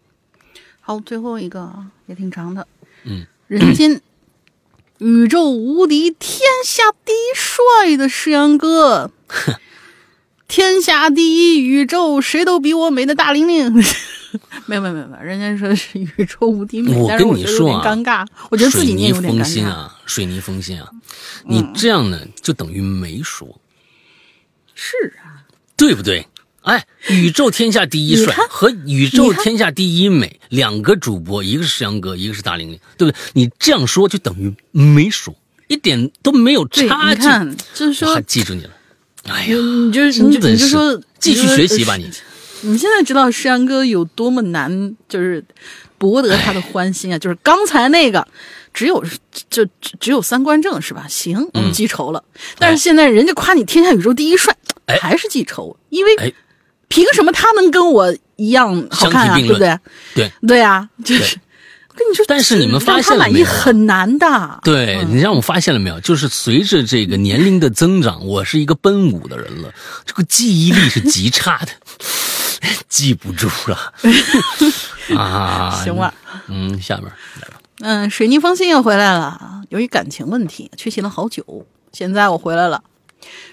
好，最后一个啊也挺长的。嗯，人间宇宙无敌、天下第一帅的世阳哥，天下第一宇宙谁都比我美的大玲玲。没有没有没有人家说的是宇宙无敌美，我但是我跟你说觉得有点啊尴尬，我觉得自己念有点水泥尴尬。封心啊，水泥封心啊，你这样呢就等于没说，是啊，对不对？哎，宇宙天下第一帅和宇宙天下第一美两个主播，一个是石阳哥，一个是大玲玲，对不对？你这样说就等于没说，一点都没有，差距。你看，就是说，记住你了，哎呀，你就是你就你就说继续学习吧你。你现在知道山哥有多么难，就是博得他的欢心啊！就是刚才那个，只有就只只有三观正是吧？行，我们记仇了。但是现在人家夸你天下宇宙第一帅，哎还是记仇，因为哎凭什么他能跟我一样好看啊？对不对？对对啊，就是跟你说，但是你们发现了没有很难的。对你让我发现了没有？就是随着这个年龄的增长，我是一个奔五的人了，这个记忆力是极差的，记不住了 啊。行吧，嗯，下面来吧。嗯，水泥方心又回来了。由于感情问题，缺席了好久。现在我回来了，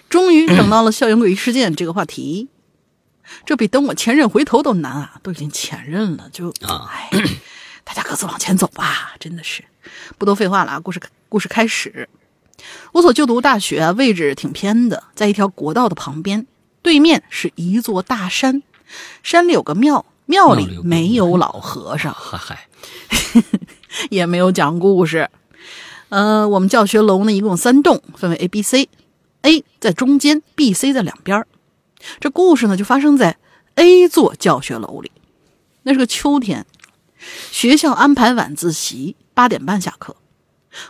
终于等到了校园诡异事件这个话题。这比等我前任回头都难啊！都已经前任了，就啊哎，大家各自往前走吧。真的是，不多废话了啊！故事故事开始。我所就读大学啊，位置挺偏的，在一条国道的旁边，对面是一座大山，山里有个庙，庙里没有老和尚。嗨嗨，也没有讲故事。呃，我们教学楼呢一共三栋，分为 A、B、C。A 在中间，B、C 在两边。这故事呢就发生在 A 座教学楼里。那是个秋天，学校安排晚自习，八点半下课。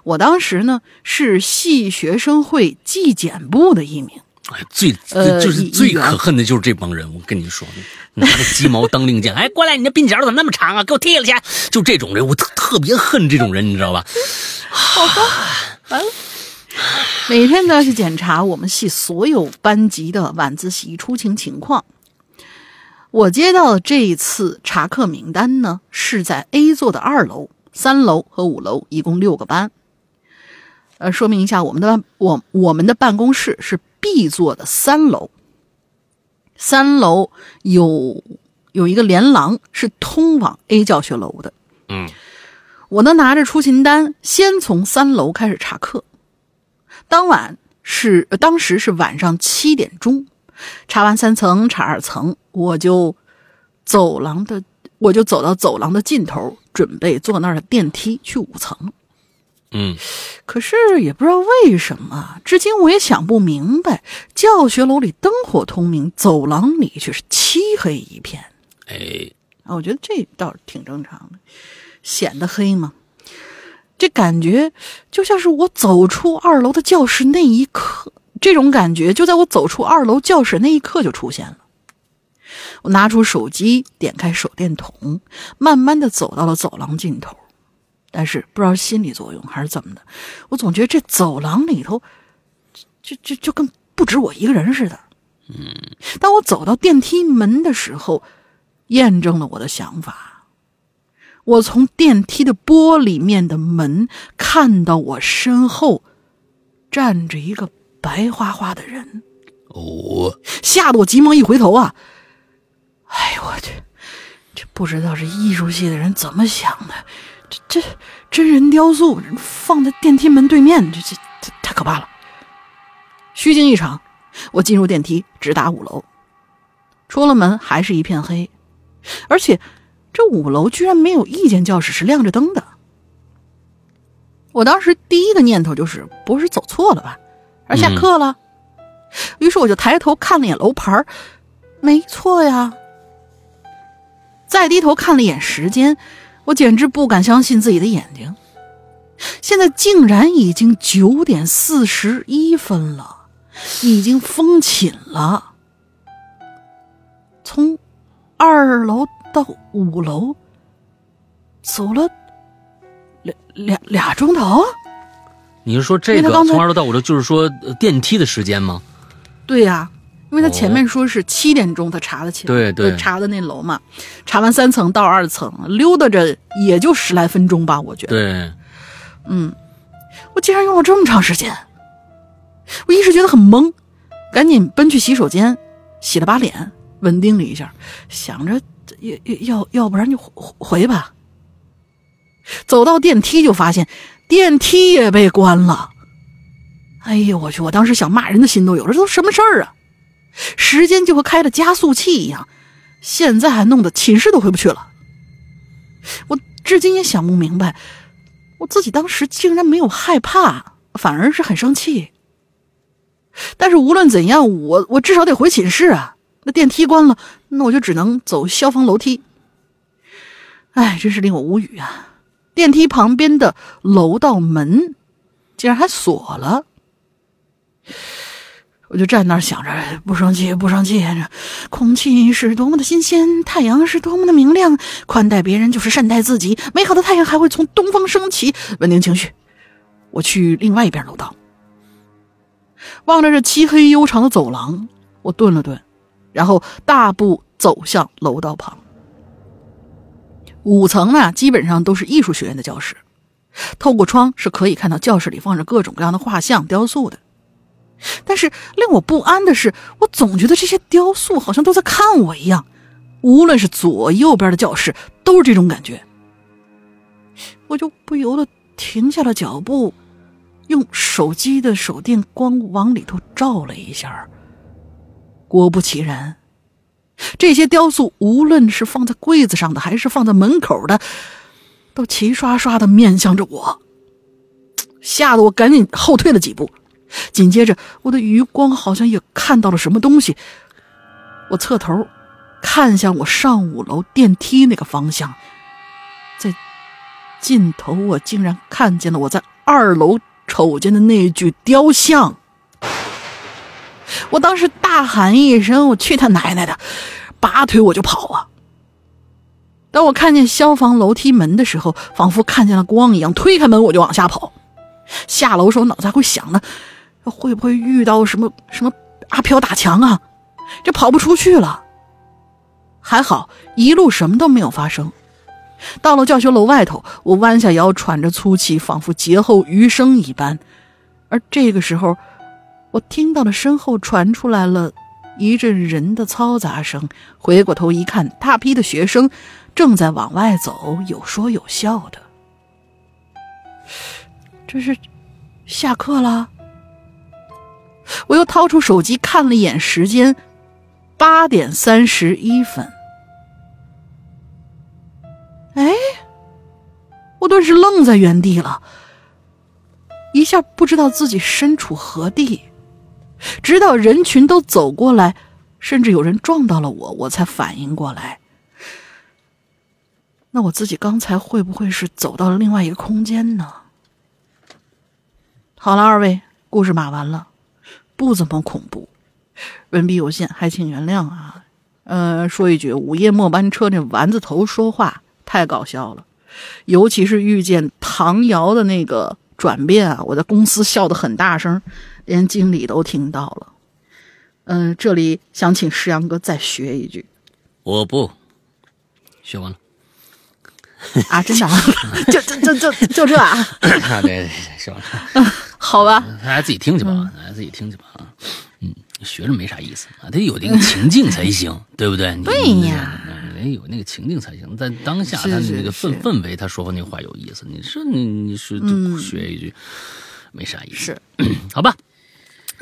我当时呢是系学生会纪检部的一名。哎，最呃就是最可恨的就是这帮人，我跟你说，拿着鸡毛当令箭，哎，过来，你那鬓角怎么那么长啊？给我剃了去！就这种人，我特特别恨这种人，你知道吧？好，完了每天都要去检查我们系所有班级的晚自习出勤情况。我接到的这一次查课名单呢，是在 A 座的二楼、三楼和五楼，一共六个班。呃，说明一下，我们的我我们的办公室是 B 座的三楼，三楼有有一个连廊是通往 A 教学楼的。嗯，我呢拿着出勤单，先从三楼开始查课。当晚是、呃当时是晚上七点钟，查完三层，查二层，我就走廊的，我就走到走廊的尽头，准备坐那儿的电梯去五层。嗯，可是也不知道为什么，至今我也想不明白，教学楼里灯火通明，走廊里却是漆黑一片。哎，啊，我觉得这倒是挺正常的，显得黑嘛。这感觉就像是我走出二楼的教室那一刻，这种感觉就在我走出二楼教室那一刻就出现了。我拿出手机，点开手电筒，慢慢的走到了走廊尽头。但是不知道心理作用还是怎么的，我总觉得这走廊里头，就就就跟不止我一个人似的。嗯，当我走到电梯门的时候，验证了我的想法。我从电梯的玻璃面的门看到我身后站着一个白花花的人，哦，吓得我急忙一回头啊！哎呦我去，这不知道这艺术系的人怎么想的，这这真人雕塑放在电梯门对面，这这这太可怕了。虚惊一场，我进入电梯，直达五楼。出了门还是一片黑，而且这五楼居然没有一间教室是亮着灯的。我当时第一个念头就是，不是走错了吧？而下课了。于是我就抬头看了一眼楼牌儿没错呀。再低头看了一眼时间，我简直不敢相信自己的眼睛。现在竟然已经九点四十一分了，已经封寝了。从二楼到五楼，走了两两俩钟头。你是说这个从二楼到五楼，就是说呃电梯的时间吗？对呀、因为他前面说是七点钟他查的寝，对对呃查的那楼嘛，查完三层到二层，溜达着也就十来分钟吧，我觉得。对，嗯，我竟然用了这么长时间，我一时觉得很懵，赶紧奔去洗手间，洗了把脸，稳定了一下，想着要要要不然就回回吧。走到电梯就发现电梯也被关了。哎呦我去！我当时想骂人的心都有了，这都什么事儿啊？时间就和开了加速器一样，现在还弄得寝室都回不去了。我至今也想不明白，我自己当时竟然没有害怕，反而是很生气。但是无论怎样，我我至少得回寝室啊。那电梯关了，那我就只能走消防楼梯。哎，真是令我无语啊！电梯旁边的楼道门竟然还锁了。我就站那儿想着，不生气，不生气。空气是多么的新鲜，太阳是多么的明亮，宽待别人就是善待自己。美好的太阳还会从东方升起。稳定情绪，我去另外一边楼道。望着这漆黑悠长的走廊，我顿了顿，然后大步走向楼道旁。五层呢，基本上都是艺术学院的教室，透过窗是可以看到教室里放着各种各样的画像、雕塑的。但是令我不安的是，我总觉得这些雕塑好像都在看我一样，无论是左右边的教室，都是这种感觉。我就不由得停下了脚步，用手机的手电光往里头照了一下。果不其然，这些雕塑无论是放在柜子上的，还是放在门口的，都齐刷刷的面向着我，吓得我赶紧后退了几步。紧接着，我的余光好像也看到了什么东西，我侧头看向我上五楼电梯那个方向，在尽头，我竟然看见了我在二楼瞅见的那具雕像。我当时大喊一声：“我去他奶奶的！”拔腿我就跑啊！当我看见消防楼梯门的时候，仿佛看见了光一样，推开门我就往下跑。下楼时候脑子还会想呢，会不会遇到什么什么阿飘打墙啊？这跑不出去了。还好一路什么都没有发生。到了教学楼外头，我弯下腰，喘着粗气，仿佛劫后余生一般。而这个时候，我听到了身后传出来了一阵人的嘈杂声。回过头一看，大批的学生正在往外走，有说有笑的。这是下课了。我又掏出手机看了一眼时间，八点三十一分。哎，我顿时愣在原地了，一下不知道自己身处何地。直到人群都走过来，甚至有人撞到了我，我才反应过来。那我自己刚才会不会是走到了另外一个空间呢？好了，二位，故事码完了，不怎么恐怖，文笔有限，还请原谅啊。呃，说一句，午夜末班车那丸子头说话太搞笑了，尤其是遇见唐瑶的那个转变啊，我在公司笑得很大声，连经理都听到了。嗯、这里想请石阳哥再学一句我不学完了。啊，真的、啊，就就就就就这啊，啊，对对对，学完了，好吧，大家自己听去吧，大家自己听去吧啊。嗯，学着没啥意思啊，得有那个情境才行，对不对？你对呀，嗯得有那个情境才行。在当下，是他那个氛氛围，他说话那话有意思。你说你你是就学一句，没啥意思。是，好吧。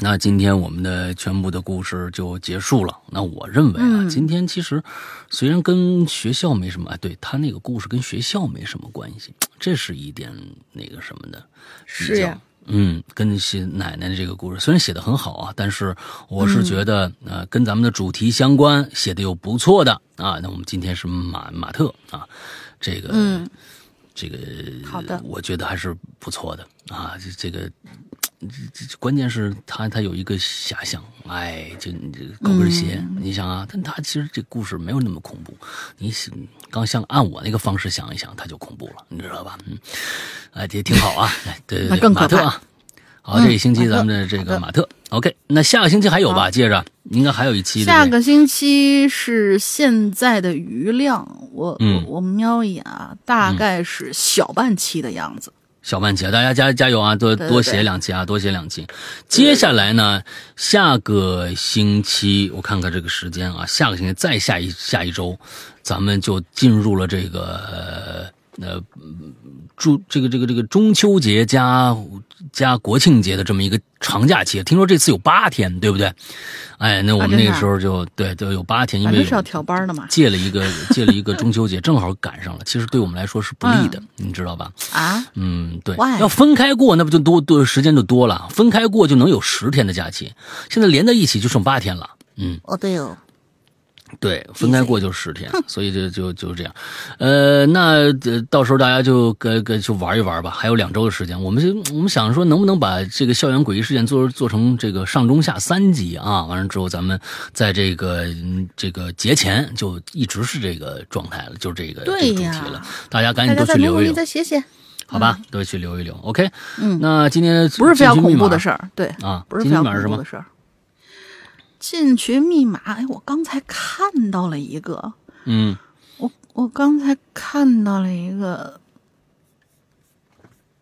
那今天我们的全部的故事就结束了。那我认为啊，今天其实虽然跟学校没什么，哎，对他那个故事跟学校没什么关系，这是一点那个什么的是呀嗯，跟写奶奶的这个故事虽然写的很好啊，但是我是觉得、呃，跟咱们的主题相关，写的又不错的啊。那我们今天是马马特啊，这个嗯，这个好的我觉得还是不错的啊。这这个，关键是他他有一个遐想，哎，这这高跟鞋，你想啊，但他其实这故事没有那么恐怖。你想刚像按我那个方式想一想，他就恐怖了，你知道吧？嗯，哎，这挺好啊。哎，对对对，马特啊。好，这一星期咱们的这个马特，OK，那下个星期还有吧？接着应该还有一期，下个星期是现在的余量，我、嗯我我瞄一眼啊，大概是小半期的样子。小半期，大家加加油啊！多多写两期啊，多写两期。接下来呢，下个星期我看看这个时间啊，下个星期再下一下一周，咱们就进入了这个呃呃中这个这个这个中秋节加加国庆节的这么一个长假期。听说这次有八天，对不对？哎，那我们那个时候就对都有八天，因为是要调班的嘛。借了一个借了一个中秋节，正好赶上了。其实对我们来说是不利的，你知道吧？啊，嗯，对？要分开过，那不就多多时间就多了？分开过就能有十天的假期，现在连在一起就剩八天了。嗯，哦对哦，对，分开过就十天，所以就就就这样。呃，那呃到时候大家就跟跟就玩一玩吧，还有两周的时间，我们就我们想说能不能把这个校园诡异事件做做成这个上中下三集啊？完了之后，咱们在这个嗯这个节前就一直是这个状态了，就这个这个主题了。大家赶紧家再努努力，多去留一留。再写写。好吧，都去留一留。OK，嗯，那今天不是非常恐怖的事事儿，对，啊，不是非常恐怖的？事儿。进群密码，哎，我刚才看到了一个，嗯，我我刚才看到了一个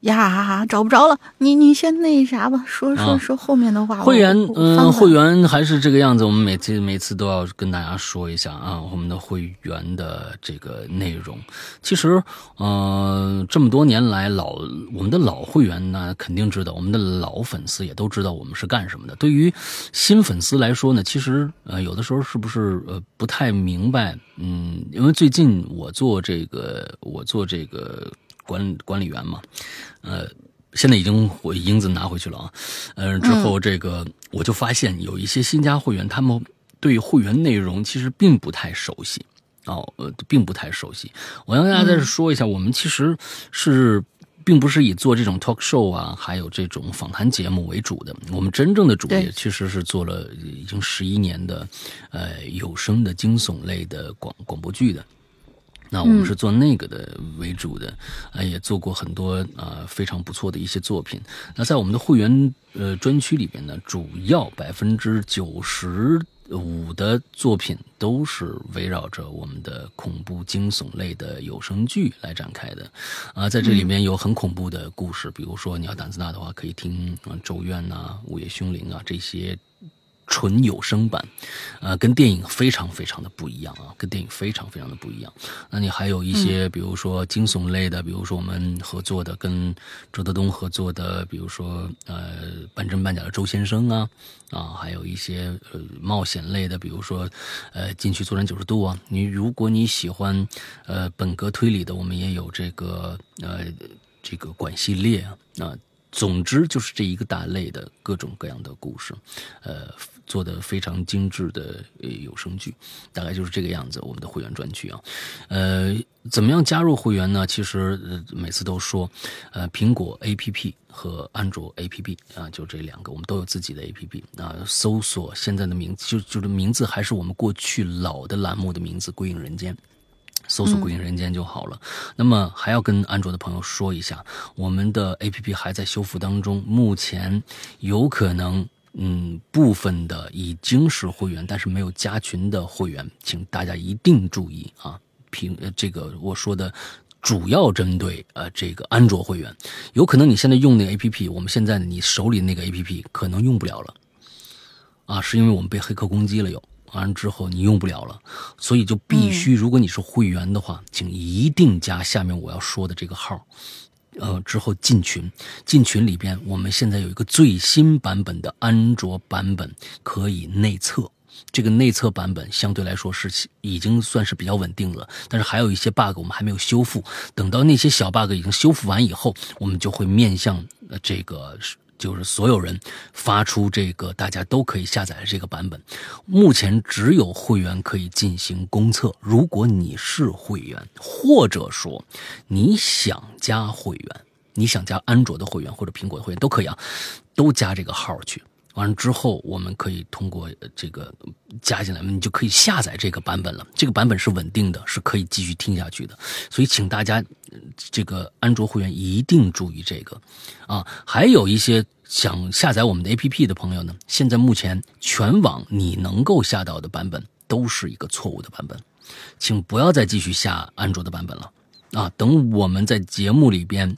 呀，找不着了。你你先那啥吧，说说啊说后面的话。会员嗯、会员还是这个样子。我们每次每次都要跟大家说一下啊，我们的会员的这个内容。其实，呃，这么多年来，老我们的老会员呢，肯定知道，我们的老粉丝也都知道我们是干什么的。对于新粉丝来说呢，其实呃，有的时候是不是呃不太明白？嗯，因为最近我做这个，我做这个管管理员嘛，呃。现在已经回英子拿回去了啊，呃，之后这个我就发现有一些新加会员，他们对会员内容其实并不太熟悉哦，呃，并不太熟悉。我要跟大家再说一下，我们其实是。并不是以做这种 talk show 啊，还有这种访谈节目为主的。我们真正的主业其实是做了已经十一年的，呃，有声的惊悚类的广广播剧的。那我们是做那个的为主的，呃，也做过很多呃非常不错的一些作品。那在我们的会员呃专区里边呢，主要百分之九十五的作品都是围绕着我们的恐怖惊悚类的有声剧来展开的。啊，在这里面有很恐怖的故事，比如说你要胆子大的话，可以听啊《咒怨》呐、《午夜凶铃》啊这些。纯有声版，呃，跟电影非常非常的不一样啊，跟电影非常非常的不一样。那你还有一些，比如说惊悚类的，比如说我们合作的跟周德东合作的，比如说呃半真半假的周先生啊，啊，还有一些呃冒险类的，比如说呃禁区作战九十度啊。你如果你喜欢呃本格推理的，我们也有这个呃这个管系列啊。啊总之就是这一个大类的各种各样的故事，呃，做的非常精致的呃有声剧，大概就是这个样子。我们的会员专区啊，呃，怎么样加入会员呢？其实、呃、每次都说，呃，苹果 APP 和安卓 APP 啊，就这两个，我们都有自己的 APP 啊。搜索现在的名字，就就是名字还是我们过去老的栏目的名字《归隐人间》。搜索“归隐人间”就好了。那么还要跟安卓的朋友说一下，我们的 APP 还在修复当中，目前有可能，嗯，部分的已经是会员，但是没有加群的会员，请大家一定注意啊！平呃这个我说的。主要针对呃这个安卓会员，有可能你现在用那个 A P P，我们现在你手里那个 A P P 可能用不了了，啊，是因为我们被黑客攻击了有，完了之后你用不了了，所以就必须，如果你是会员的话，请一定加下面我要说的这个号，呃，之后进群，进群里边我们现在有一个最新版本的安卓版本可以内测。这个内测版本相对来说是已经算是比较稳定了，但是还有一些 bug 我们还没有修复。等到那些小 bug 已经修复完以后，我们就会面向这个就是所有人发出这个大家都可以下载的这个版本。目前只有会员可以进行公测。如果你是会员，或者说你想加会员，你想加安卓的会员或者苹果的会员都可以啊，都加这个号去。完了之后，我们可以通过这个加进来，你就可以下载这个版本了。这个版本是稳定的，是可以继续听下去的。所以，请大家这个安卓会员一定注意这个啊！还有一些想下载我们的 APP 的朋友呢，现在目前全网你能够下到的版本都是一个错误的版本，请不要再继续下安卓的版本了啊！等我们在节目里边，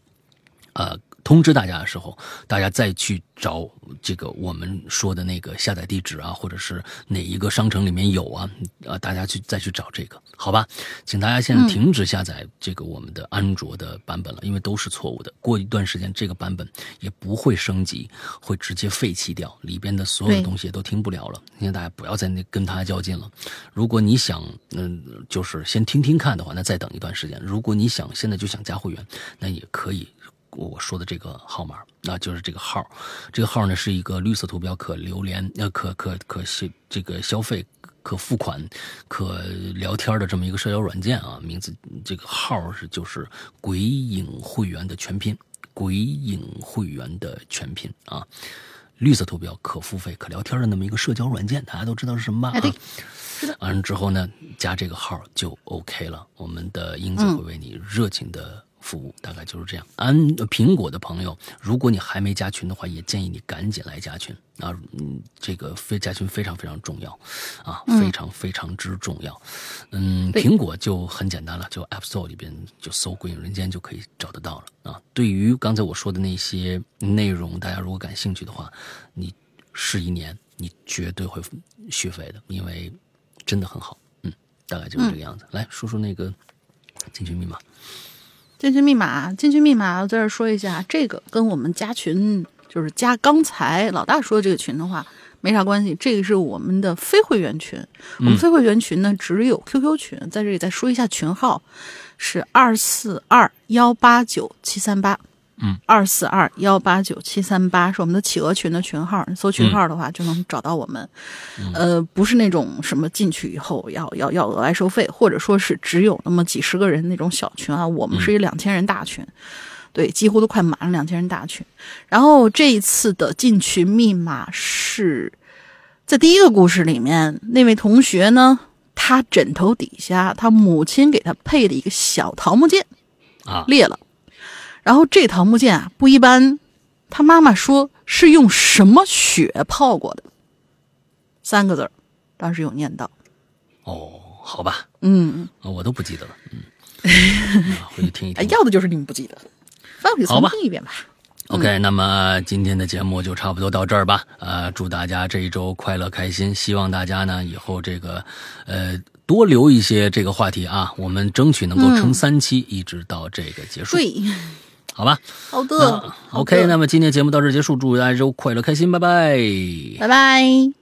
呃。通知大家的时候，大家再去找这个我们说的那个下载地址啊，或者是哪一个商城里面有啊，啊，大家去再去找这个，好吧？请大家现在停止下载这个我们的安卓的版本了，因为都是错误的。过一段时间，这个版本也不会升级，会直接废弃掉，里边的所有东西也都听不了了。现在大家不要再那跟他较劲了。如果你想，嗯，就是先听听看的话，那再等一段时间。如果你想现在就想加会员，那也可以。我说的这个号码，那就是这个号，这个号呢是一个绿色图标，可留连，呃，可可可消这个消费，可付款，可聊天的这么一个社交软件啊。名字这个号是就是鬼影会员的全拼，鬼影会员的全拼啊。绿色图标，可付费，可聊天的那么一个社交软件，大家都知道是什么吧？啊，完了之后呢，加这个号就 OK 了，我们的英子会为你热情的。服务大概就是这样。安苹果的朋友，如果你还没加群的话，也建议你赶紧来加群啊！嗯，这个非加群非常非常重要啊，非常非常之重要。嗯，苹果就很简单了，就 App Store 里边就搜“鬼影人间”就可以找得到了啊。对于刚才我说的那些内容，大家如果感兴趣的话，你试一年，你绝对会续费的，因为真的很好。嗯，大概就是这个样子。来说说那个进群密码。进群密码，进群密码，我在这说一下，这个跟我们加群，就是加刚才老大说的这个群的话，没啥关系。这个是我们的非会员群，我们非会员群呢只有 QQ 群，在这里再说一下群号，是二四二幺八九七三八。嗯，二四二幺八九七三八是我们的企鹅群的群号，搜群号的话就能找到我们。呃，不是那种什么进去以后要要要额外收费，或者说是只有那么几十个人那种小群啊。我们是一两千人大群，对，几乎都快满了两千人大群。然后这一次的进群密码是在第一个故事里面，那位同学呢，他枕头底下他母亲给他配的一个小桃木剑啊裂了。然后这桃木剑啊不一般，他妈妈说是用什么血泡过的，三个字儿，当时有念到。哦，好吧，嗯，我都不记得了，嗯，回去听一听。要的就是你们不记得，翻回去重听一遍吧。OK，那么今天的节目就差不多到这儿吧。呃，祝大家这一周快乐开心，希望大家呢以后这个呃多留一些这个话题啊，我们争取能够撑三期，一直到这个结束。对。好吧，好的，OK，那么今天节目到这结束，祝大家周快乐开心，拜拜，拜拜。